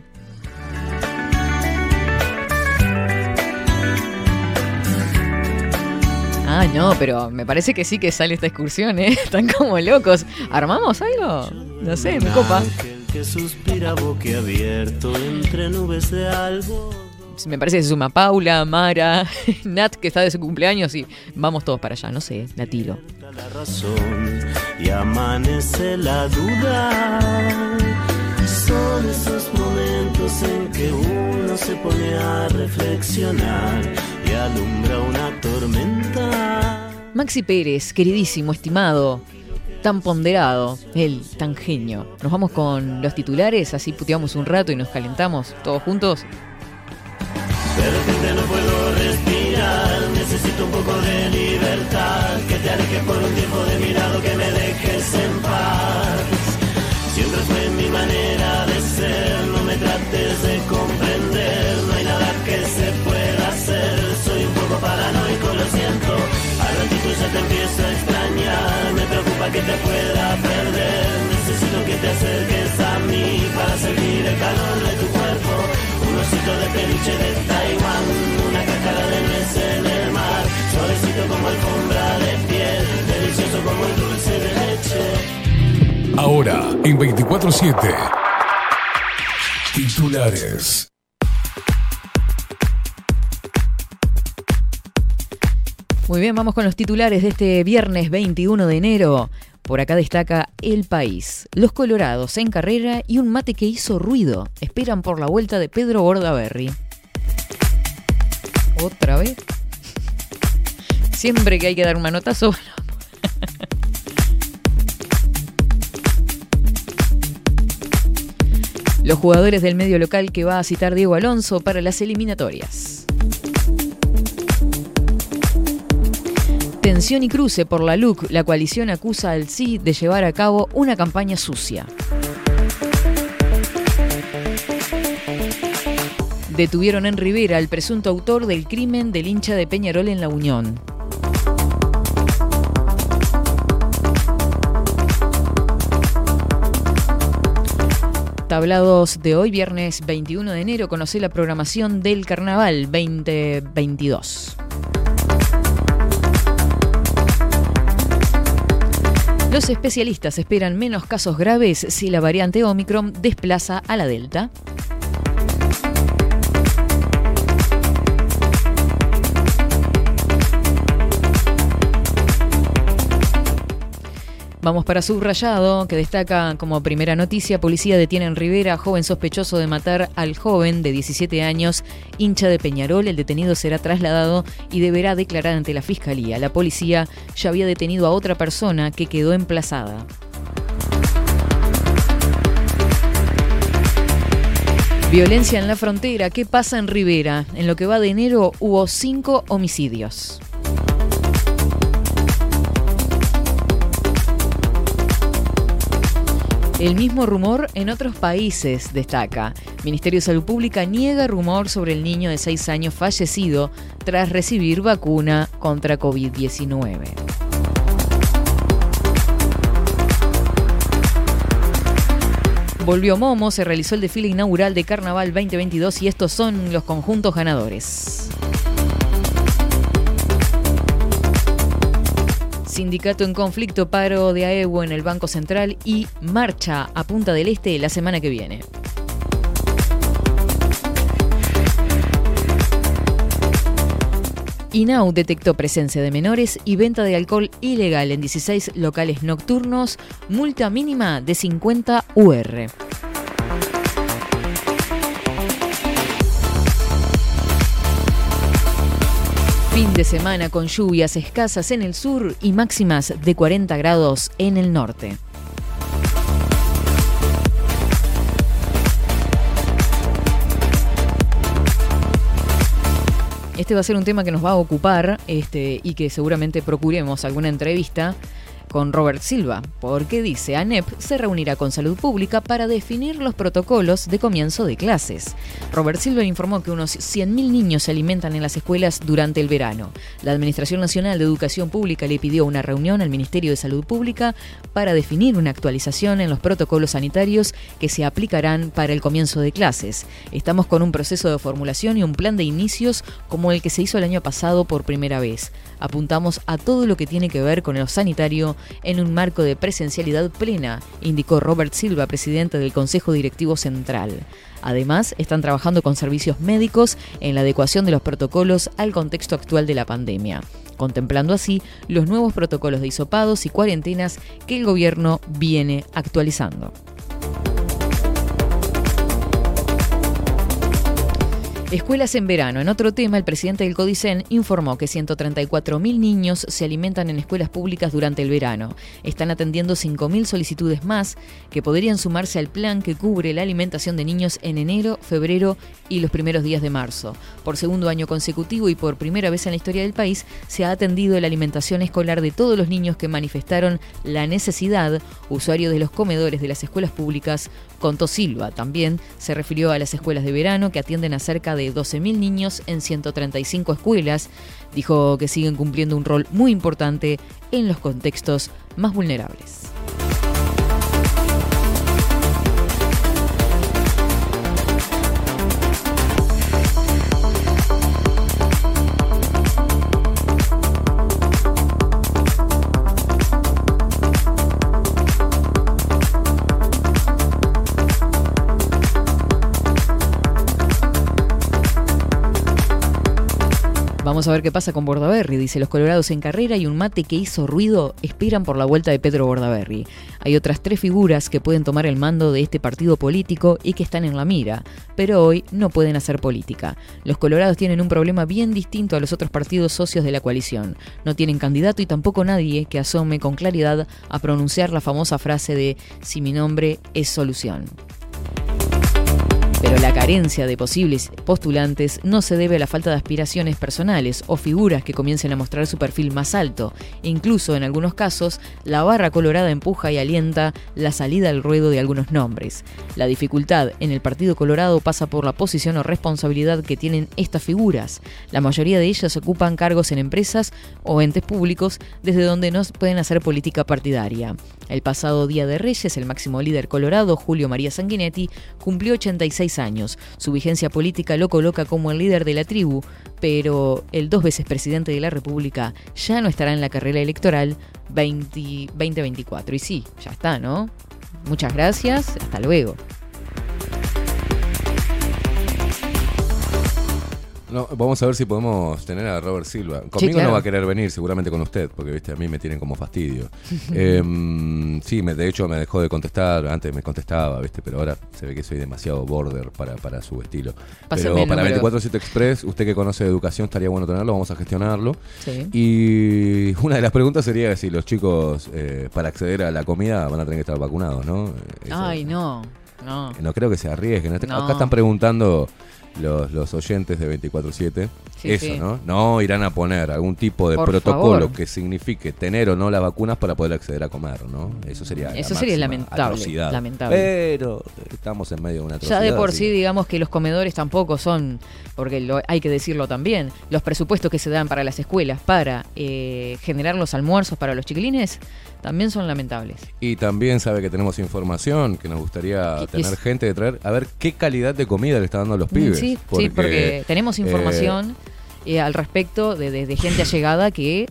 Ah, no, pero me parece que sí que sale esta excursión, ¿eh? Están como locos. ¿Armamos algo? No sé, me copa. Ángel que suspira boquiabierto entre nubes de algo. Me parece que se suma Paula, Mara, Nat, que está de su cumpleaños, y vamos todos para allá, no sé, la tiro. la razón y amanece la duda. Son esos momentos en que uno se pone a reflexionar y alumbra una tormenta. Maxi Pérez, queridísimo, estimado, tan ponderado, él, tan genio. Nos vamos con los titulares, así puteamos un rato y nos calentamos todos juntos. De repente no puedo respirar, necesito un poco de libertad. Que te alejes por un tiempo de mi lado, que me dejes en paz. Siempre fue mi manera de ser, no me trates de comprender. No hay nada que se pueda hacer, soy un poco paranoico, lo siento. Al ratito ya te empiezo a extrañar, preocupa que te pueda perder. Necesito que te acerques a mí para sentir el calor de tu cuerpo. Un osito de peluche de Taiwán, una cáscara de nuez en el mar, suavecito como alfombra de piel, delicioso como el dulce de leche. Ahora, en 24-7. Titulares. Muy bien, vamos con los titulares de este viernes 21 de enero. Por acá destaca El País. Los Colorados en carrera y un mate que hizo ruido. Esperan por la vuelta de Pedro Bordaberry. ¿Otra vez? Siempre que hay que dar un manotazo. Los jugadores del medio local que va a citar Diego Alonso para las eliminatorias. Tensión y cruce por la LUC. La coalición acusa al sí de llevar a cabo una campaña sucia. Detuvieron en Rivera al presunto autor del crimen del hincha de Peñarol en La Unión. tablados de hoy, viernes 21 de enero, conoce la programación del Carnaval 2022. Los especialistas esperan menos casos graves si la variante Omicron desplaza a la Delta. Vamos para Subrayado, que destaca como primera noticia, policía detiene en Rivera, joven sospechoso de matar al joven de 17 años, hincha de Peñarol. El detenido será trasladado y deberá declarar ante la fiscalía. La policía ya había detenido a otra persona que quedó emplazada. Violencia en la frontera. ¿Qué pasa en Rivera? En lo que va de enero hubo cinco homicidios. El mismo rumor en otros países destaca. Ministerio de Salud Pública niega rumor sobre el niño de 6 años fallecido tras recibir vacuna contra COVID-19. Volvió Momo, se realizó el desfile inaugural de Carnaval 2022 y estos son los conjuntos ganadores. Sindicato en conflicto, paro de AEWO en el Banco Central y marcha a Punta del Este la semana que viene. INAU detectó presencia de menores y venta de alcohol ilegal en 16 locales nocturnos, multa mínima de 50 UR. Fin de semana con lluvias escasas en el sur y máximas de 40 grados en el norte. Este va a ser un tema que nos va a ocupar este, y que seguramente procuremos alguna entrevista con Robert Silva, porque dice ANEP se reunirá con Salud Pública para definir los protocolos de comienzo de clases. Robert Silva informó que unos 100.000 niños se alimentan en las escuelas durante el verano. La Administración Nacional de Educación Pública le pidió una reunión al Ministerio de Salud Pública para definir una actualización en los protocolos sanitarios que se aplicarán para el comienzo de clases. Estamos con un proceso de formulación y un plan de inicios como el que se hizo el año pasado por primera vez. Apuntamos a todo lo que tiene que ver con lo sanitario en un marco de presencialidad plena, indicó Robert Silva, presidente del Consejo Directivo Central. Además, están trabajando con servicios médicos en la adecuación de los protocolos al contexto actual de la pandemia, contemplando así los nuevos protocolos de hisopados y cuarentenas que el gobierno viene actualizando. Escuelas en verano. En otro tema, el presidente del Codicen informó que 134.000 niños se alimentan en escuelas públicas durante el verano. Están atendiendo 5.000 solicitudes más que podrían sumarse al plan que cubre la alimentación de niños en enero, febrero y los primeros días de marzo. Por segundo año consecutivo y por primera vez en la historia del país, se ha atendido la alimentación escolar de todos los niños que manifestaron la necesidad, usuarios de los comedores de las escuelas públicas, contó Silva. También se refirió a las escuelas de verano que atienden a cerca de 12.000 niños en 135 escuelas. Dijo que siguen cumpliendo un rol muy importante en los contextos más vulnerables. Vamos a ver qué pasa con Bordaberry. Dice, los colorados en carrera y un mate que hizo ruido esperan por la vuelta de Pedro Bordaberry. Hay otras tres figuras que pueden tomar el mando de este partido político y que están en la mira, pero hoy no pueden hacer política. Los colorados tienen un problema bien distinto a los otros partidos socios de la coalición. No tienen candidato y tampoco nadie que asome con claridad a pronunciar la famosa frase de si mi nombre es solución. Pero la carencia de posibles postulantes no se debe a la falta de aspiraciones personales o figuras que comiencen a mostrar su perfil más alto. Incluso en algunos casos, la barra colorada empuja y alienta la salida al ruedo de algunos nombres. La dificultad en el Partido Colorado pasa por la posición o responsabilidad que tienen estas figuras. La mayoría de ellas ocupan cargos en empresas o entes públicos desde donde no pueden hacer política partidaria. El pasado Día de Reyes, el máximo líder colorado, Julio María Sanguinetti, cumplió 86 años. Su vigencia política lo coloca como el líder de la tribu, pero el dos veces presidente de la República ya no estará en la carrera electoral 20 2024. Y sí, ya está, ¿no? Muchas gracias, hasta luego. No, vamos a ver si podemos tener a Robert Silva. Conmigo claro. no va a querer venir, seguramente con usted, porque viste, a mí me tienen como fastidio. Em, sí, me, de hecho me dejó de contestar, antes me contestaba, viste, pero ahora se ve que soy demasiado border para, para su estilo. Pásame pero para número. 247 Express, usted que conoce de educación, estaría bueno tenerlo, vamos a gestionarlo. Sí. Y una de las preguntas sería si los chicos, eh, para acceder a la comida, van a tener que estar vacunados, ¿no? Eso- Ay, no, no. no creo que se arriesguen. No. Acá están preguntando los, los oyentes de 24-7 Sí, eso, sí. ¿no? No irán a poner algún tipo de Por protocolo favor. que signifique tener o no las vacunas para poder acceder a comer, ¿no? Eso sería la Eso sería lamentable, atrocidad. lamentable. Pero estamos en medio de una Ya atrocidad. de por sí, digamos que los comedores tampoco son, porque lo- hay que decirlo también, los presupuestos que se dan para las escuelas para eh, generar los almuerzos para los chiquilines también son lamentables. Y también sabe que tenemos información que nos gustaría tener es- gente de traer, a ver qué calidad de comida le está dando a los pibes. Mm, Sí, sí, porque tenemos eh, información eh, al respecto de, de- de gente allegada que,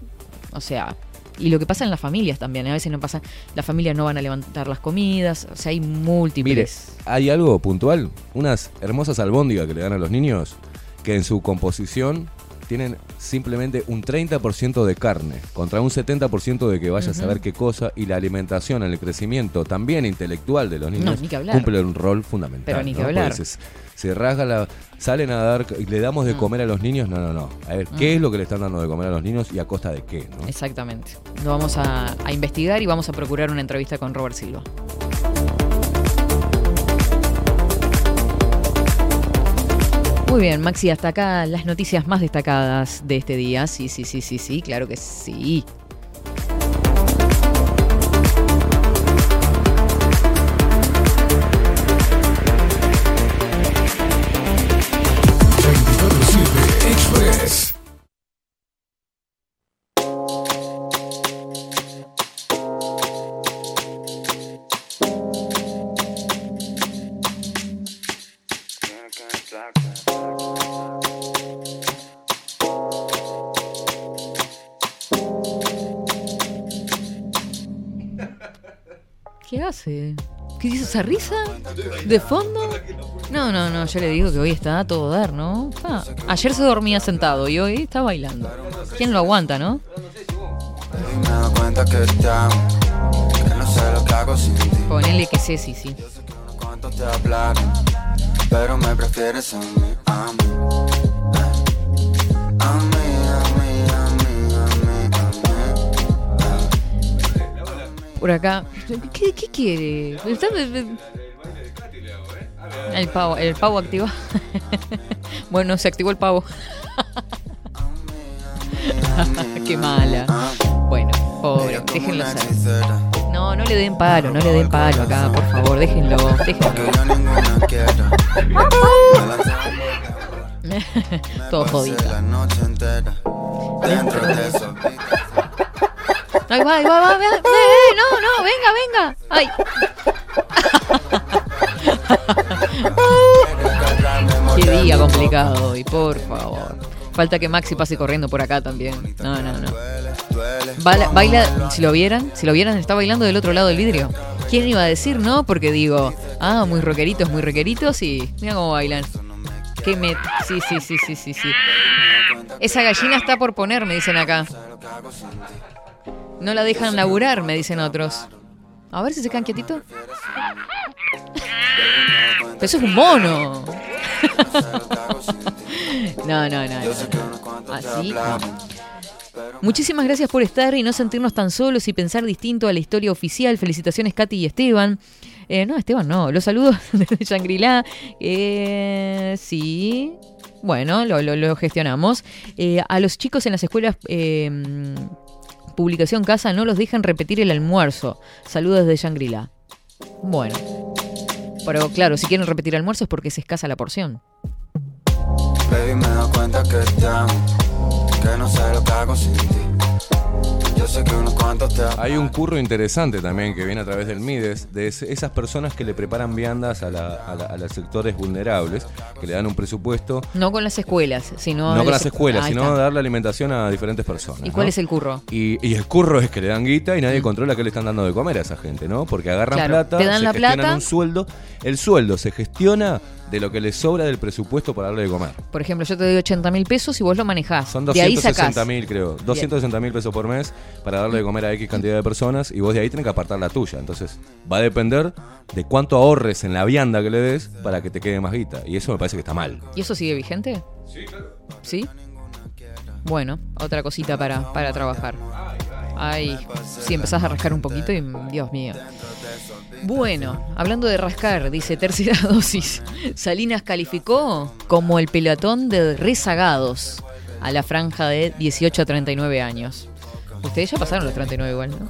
o sea, y lo que pasa en las familias también, ¿eh? a veces no pasa, las familias no van a levantar las comidas, o sea, hay Mire, múltiples. hay algo puntual, unas hermosas albóndigas que le dan a los niños que en su composición tienen simplemente un 30% de carne contra un 70% de que vaya a saber qué cosa y la alimentación, el crecimiento también intelectual de los niños cumple un rol fundamental. Pero ni que ¿no? hablar. Se, se rasga la... Salen a dar y le damos de comer a los niños, no, no, no. A ver, ¿qué Mm. es lo que le están dando de comer a los niños y a costa de qué? ¿no? Exactamente. Lo vamos a, a investigar y vamos a procurar una entrevista con Robert Silva. Muy bien, Maxi, hasta acá las noticias más destacadas de este día. Sí, sí, sí, sí, sí, claro que sí. Esa risa? ¿De fondo? No, no, no, yo le digo que hoy está a todo dar, ¿no? Ayer se dormía sentado y hoy está bailando. ¿Quién lo aguanta, no? Ponele que sé, sí, sí. Pero me prefieres a mí, Por acá. ¿Qué, quiere? El pavo, el pavo activa. bueno, se activó el pavo. qué mala. Bueno, pobre, déjenlo. No, no le den palo, no le den palo acá, por favor, déjenlo, déjenlo. Todo jodido. Ahí va, ahí va, va, va. Eh, no, no, venga, venga. Ay. Qué día complicado hoy, por favor. Falta que Maxi pase corriendo por acá también. No, no, no. Baila, baila- si lo vieran, si lo vieran, está bailando del otro lado del vidrio. ¿Quién iba a decir no? Porque digo, ah, muy rockeritos, muy rockeritos y mira cómo bailan. Qué me... Sí, sí, sí, sí, sí, sí. Esa gallina está por poner, me dicen acá. No la dejan laburar, me dicen otros. A ver si se quedan quietitos. Eso es un mono. No, no, no. no. Así. Muchísimas gracias por estar y no sentirnos tan solos y pensar distinto a la historia oficial. Felicitaciones, Katy y Esteban. Eh, no, Esteban, no. Los saludos desde Shangri-La. Eh, sí. Bueno, lo gestionamos. Eh, a los chicos en las escuelas eh, Publicación Casa no los dejan repetir el almuerzo. Saludos desde Shangri-La. Bueno. Pero claro, si quieren repetir almuerzo es porque es escasa la porción. Baby, me doy cuenta que te amo, que no sé lo que hago sin ti. Hay un curro interesante también que viene a través del MIDES, de es- esas personas que le preparan viandas a, la- a la- a los sectores vulnerables, que le dan un presupuesto, No con las escuelas, sino. no con las las escuelas, Ahí sino está. darle alimentación a diferentes personas. ¿Y cuál ¿no? es el curro? Y, y el curro es que le dan guita y nadie controla qué le están dando de comer a esa gente, ¿no? Porque agarran Claro, plata, te dan se la gestionan plata. un sueldo. El sueldo se gestiona de lo que les sobra del presupuesto para darle de comer. Por ejemplo, yo te doy 80 mil pesos y vos lo manejás. Son de ahí sacás. 260 mil, creo. 260 mil pesos por mes para darle de comer a X cantidad de personas y vos de ahí tenés que apartar la tuya. Entonces, va a depender de cuánto ahorres en la vianda que le des para que te quede más guita. Y eso me parece que está mal. ¿Y eso sigue vigente? Sí, claro. ¿Sí? Bueno, otra cosita para, para trabajar. Ay, si empezás a rascar un poquito y Dios mío. Bueno, hablando de rascar, dice tercera dosis. Salinas calificó como el pelotón de rezagados a la franja de 18 a 39 años. Ustedes ya pasaron los 39 igual, ¿no?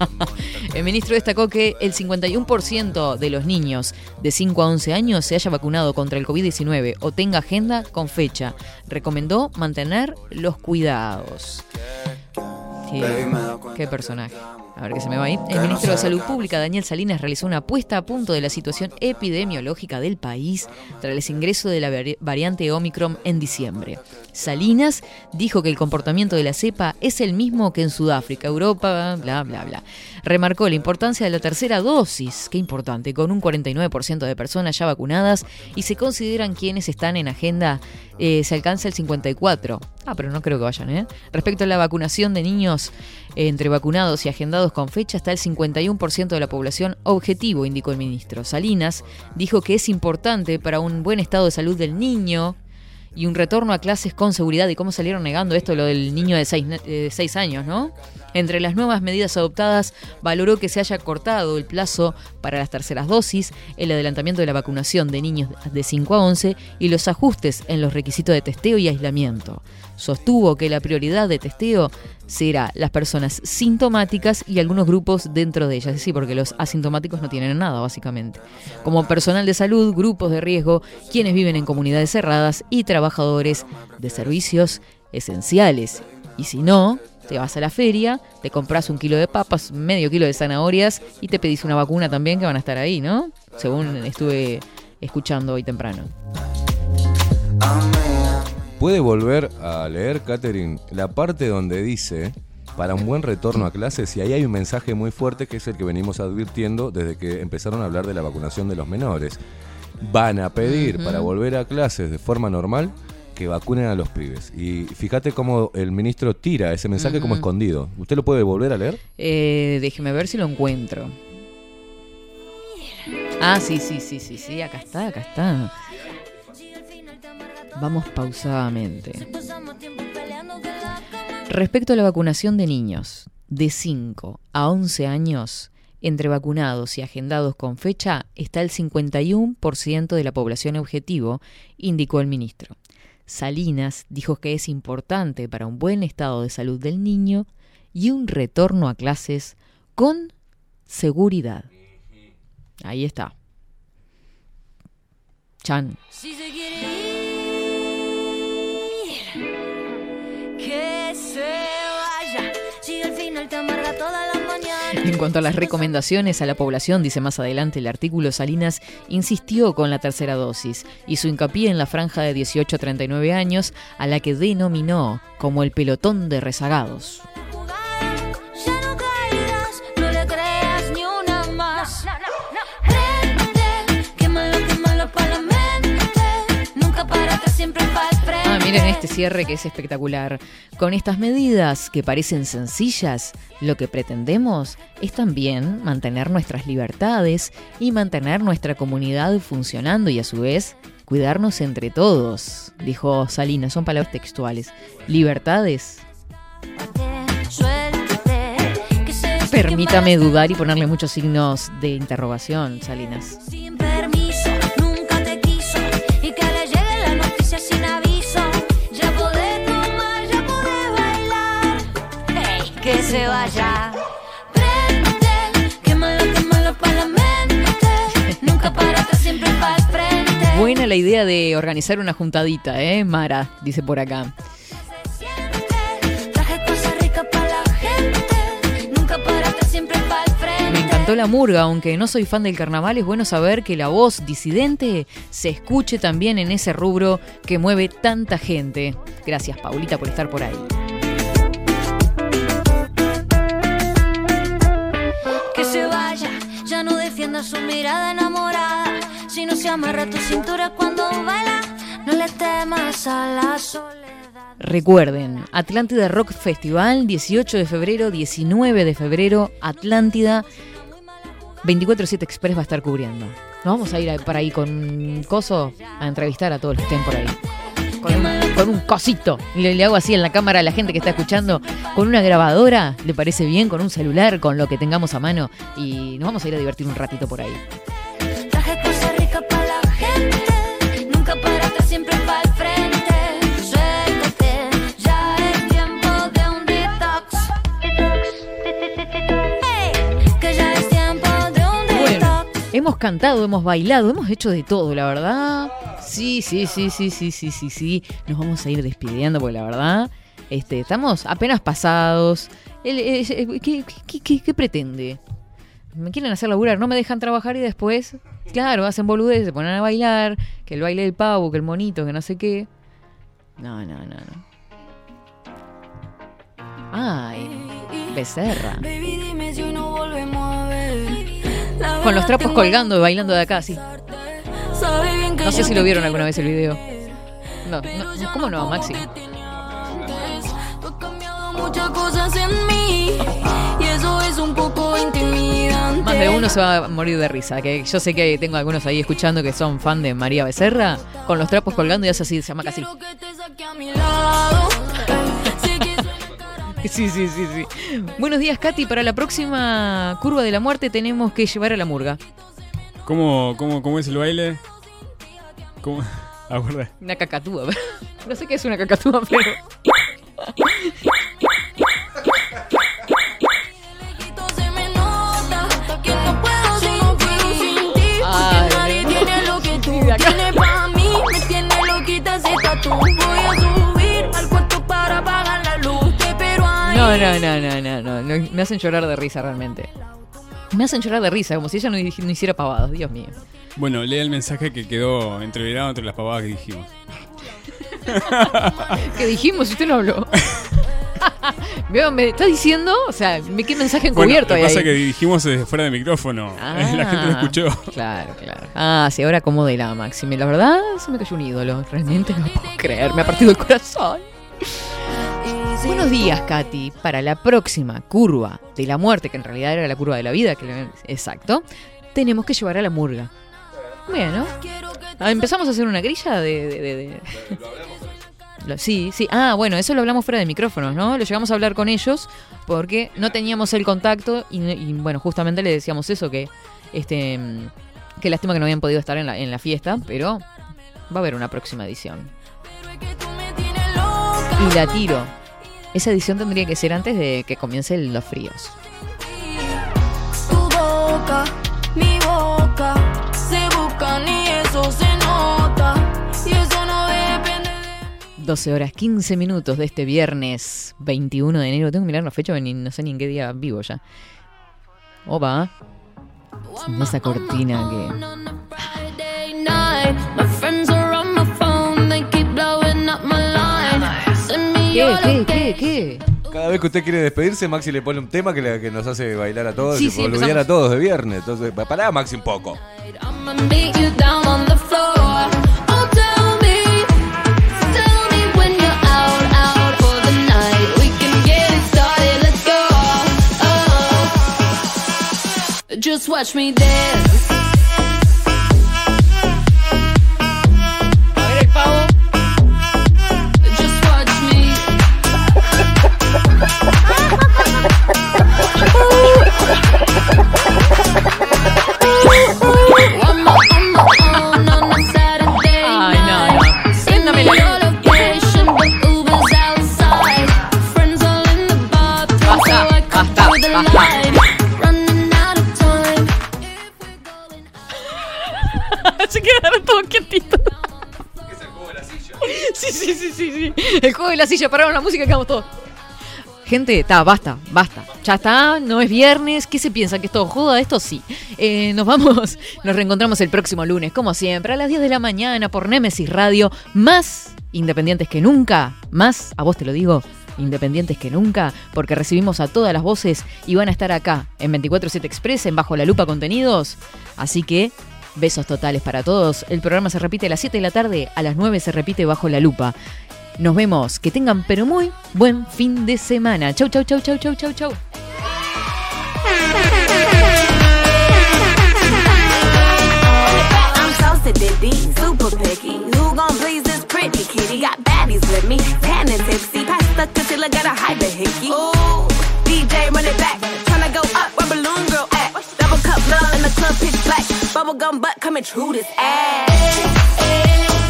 El ministro destacó que el 51% de los niños de 5 a 11 años se haya vacunado contra el COVID-19 o tenga agenda con fecha. Recomendó mantener los cuidados. Qué, personaje. A ver qué se me va ahí. El ministro de Salud Pública, Daniel Salinas, realizó una puesta a punto de la situación epidemiológica del país tras el ingreso de la vari- variante Omicron en diciembre. Salinas dijo que el comportamiento de la cepa es el mismo que en Sudáfrica, Europa, bla, bla, bla. Remarcó la importancia de la tercera dosis, qué importante, con un 49% de personas ya vacunadas y se consideran quienes están en agenda, eh, se alcanza el 54%. Ah, pero no creo que vayan, ¿eh? Respecto a la vacunación de niños entre vacunados y agendados con fecha, está el 51% de la población objetivo, indicó el ministro. Salinas dijo que es importante para un buen estado de salud del niño y un retorno a clases con seguridad. ¿Y cómo salieron negando esto, lo del niño de 6 años, no? Entre las nuevas medidas adoptadas, valoró que se haya cortado el plazo para las terceras dosis, el adelantamiento de la vacunación de niños de 5 a 11 y los ajustes en los requisitos de testeo y aislamiento. Sostuvo que la prioridad de testeo será las personas sintomáticas y algunos grupos dentro de ellas, decir, porque los asintomáticos no tienen nada, básicamente. Como personal de salud, grupos de riesgo, quienes viven en comunidades cerradas y trabajadores de servicios esenciales. Y si no, te vas a la feria, te compras un kilo de papas, medio kilo de zanahorias y te pedís una vacuna también que van a estar ahí, ¿no? Según estuve escuchando hoy temprano. ¿Puede volver a leer, Catherine, la parte donde dice para un buen retorno a clases? Y ahí hay un mensaje muy fuerte que es el que venimos advirtiendo desde que empezaron a hablar de la vacunación de los menores. Van a pedir para volver a clases de forma normal que vacunen a los pibes. Y fíjate cómo el ministro tira ese mensaje como escondido. ¿Usted lo puede volver a leer? Eh, déjeme ver si lo encuentro. Ah, sí, sí, sí, sí, sí, acá está, acá está. Vamos pausadamente. Respecto a la vacunación de niños de 5 a 11 años, entre vacunados y agendados con fecha está el 51% de la población objetivo, indicó el ministro. Salinas dijo que es importante para un buen estado de salud del niño y un retorno a clases con seguridad. Ahí está. Chan. Si se quiere que se vaya. Si al final te amarga toda la mañana. En cuanto a las recomendaciones a la población, dice más adelante el artículo, Salinas insistió con la tercera dosis. Hizo hincapié en la franja de 18 a 39 años, a la que denominó como el pelotón de rezagados. Miren este cierre que es espectacular. Con estas medidas que parecen sencillas, lo que pretendemos es también mantener nuestras libertades y mantener nuestra comunidad funcionando y a su vez cuidarnos entre todos, dijo Salinas, son palabras textuales. Libertades Permítame dudar y ponerle muchos signos de interrogación, Salinas. Se vaya. Prende, quémalo, quémalo pa' la mente. Nunca para atrás, siempre para el frente. Buena la idea de organizar una juntadita, ¿eh? Mara, dice por acá. La murga, aunque no soy fan del carnaval, es bueno saber que la voz disidente se escuche también en ese rubro que mueve tanta gente. Gracias, Paulita, por estar por ahí. Su mirada enamorada. Si no se amarra tu cintura cuando baila, no le temas a la soledad. Recuerden, Atlántida Rock Festival, 18 de febrero, 19 de febrero, Atlántida 24-7 Express va a estar cubriendo. Nos vamos a ir para ahí con coso a entrevistar a todos los que estén por ahí. Con un cosito. Le, le hago así en la cámara a la gente que está escuchando. Con una grabadora, ¿le parece bien? Con un celular, con lo que tengamos a mano. Y nos vamos a ir a divertir un ratito por ahí. Hemos cantado, hemos bailado, hemos hecho de todo, la verdad. Sí, sí, sí, sí, sí, sí, sí, sí. Nos vamos a ir despidiendo porque la verdad, este, estamos apenas pasados. ¿qué, pretende? Me quieren hacer laburar, no me dejan trabajar y después, claro, hacen boludeces, se ponen a bailar, que el baile del pavo, que el monito, que no sé qué. No, no, no, no. Ay, becerra. Baby, dime si no volvemos Con los trapos colgando y bailando de acá, sí. No sé si lo vieron alguna vez el video. No, no, ¿cómo no, Maxi? Más de uno se va a morir de risa. Que yo sé que tengo algunos ahí escuchando que son fan de María Becerra, con los trapos colgando y hace así, se llama casi. Sí, sí, sí, sí. Buenos días, Katy. Para la próxima curva de la muerte tenemos que llevar a la murga. ¿Cómo, cómo, cómo es el baile? ¿Cómo? Aguarda. Una cacatúa. No sé qué es una cacatúa, pero. Se me nota que no puedo sin ti, porque Ay, nadie no. tiene lo que tú tienes para mí. Me tiene loquita ese tatu. Voy a No, no, no, no, no, no. Me hacen llorar de risa realmente. Me hacen llorar de risa, como si ella no, hi- no hiciera pavados, Dios mío. Bueno, lea el mensaje que quedó entreverado entre las pavadas que dijimos. ¿Qué dijimos? Usted no habló. Veo, me está diciendo, o sea, qué mensaje Bueno, encubierto lo que pasa es que dijimos desde fuera de micrófono. la gente lo escuchó. Claro, claro. Ah, sí, ahora acomodé la Maxime. La verdad, se me cayó un ídolo. Realmente no puedo creer. Me ha partido el corazón. Buenos días, Katy. Para la próxima curva de la muerte, que en realidad era la curva de la vida, que exacto, tenemos que llevar a la murga. Bueno. Ah, empezamos a hacer una grilla de... de- de- de- Sí, sí. Ah, bueno, eso lo hablamos fuera de micrófonos, ¿no? Lo llegamos a hablar con ellos porque no teníamos el contacto y, y, bueno, justamente le decíamos eso, que este mm, que lástima que no habían podido estar en la, en la fiesta, pero va a haber una próxima edición. Y la tiro. Esa edición tendría que ser antes de que comiencen los fríos. Tu boca, mi boca, se buscan y eso se nota. Y eso no depende 12 horas 15 minutos de este viernes 21 de enero. Tengo que mirar la fecha, ni- no sé ni en qué día vivo ya. Opa. Esa cortina que... ¿Qué, qué, qué, qué? Cada vez que usted quiere despedirse, Maxi le pone un tema que, le- que nos hace bailar a todos Sí, y sí, empezamos. a todos de viernes. Entonces, pa- pará, Maxi, un poco. I'ma meet you down on the floor. Oh, tell me, tell me when you're out, out for the night. We can get it started, let's go. Oh. Just watch me dance. Sí, sí, sí, sí, sí. El juego de la silla, pararon la música y quedamos todos. Gente, está, basta, basta. Ya está, no es viernes. ¿Qué se piensa? ¿Que es todo joda? Esto sí. Eh, nos vamos, nos reencontramos el próximo lunes, como siempre, a las 10 de la mañana por Nemesis Radio. Más independientes que nunca. Más, a vos te lo digo, independientes que nunca, porque recibimos a todas las voces y van a estar acá en 247 Express, en Bajo la Lupa Contenidos. Así que besos totales para todos. El programa se repite a las 7 de la tarde, a las 9 se repite Bajo la Lupa. Nos vemos, que tengan pero muy buen fin de semana. Chau, chau, chau, chau, chau, chau, chau. I'm so diddy, super picky. Who gon' please this pretty kitty? Got baddies with me, tan and tipsy. Pass the concealer, got a hide the hickey. Ooh, DJ run it back. Tryna go up where balloon girl at. Double cup love in the club pitch black. Bubblegum butt coming true this ass.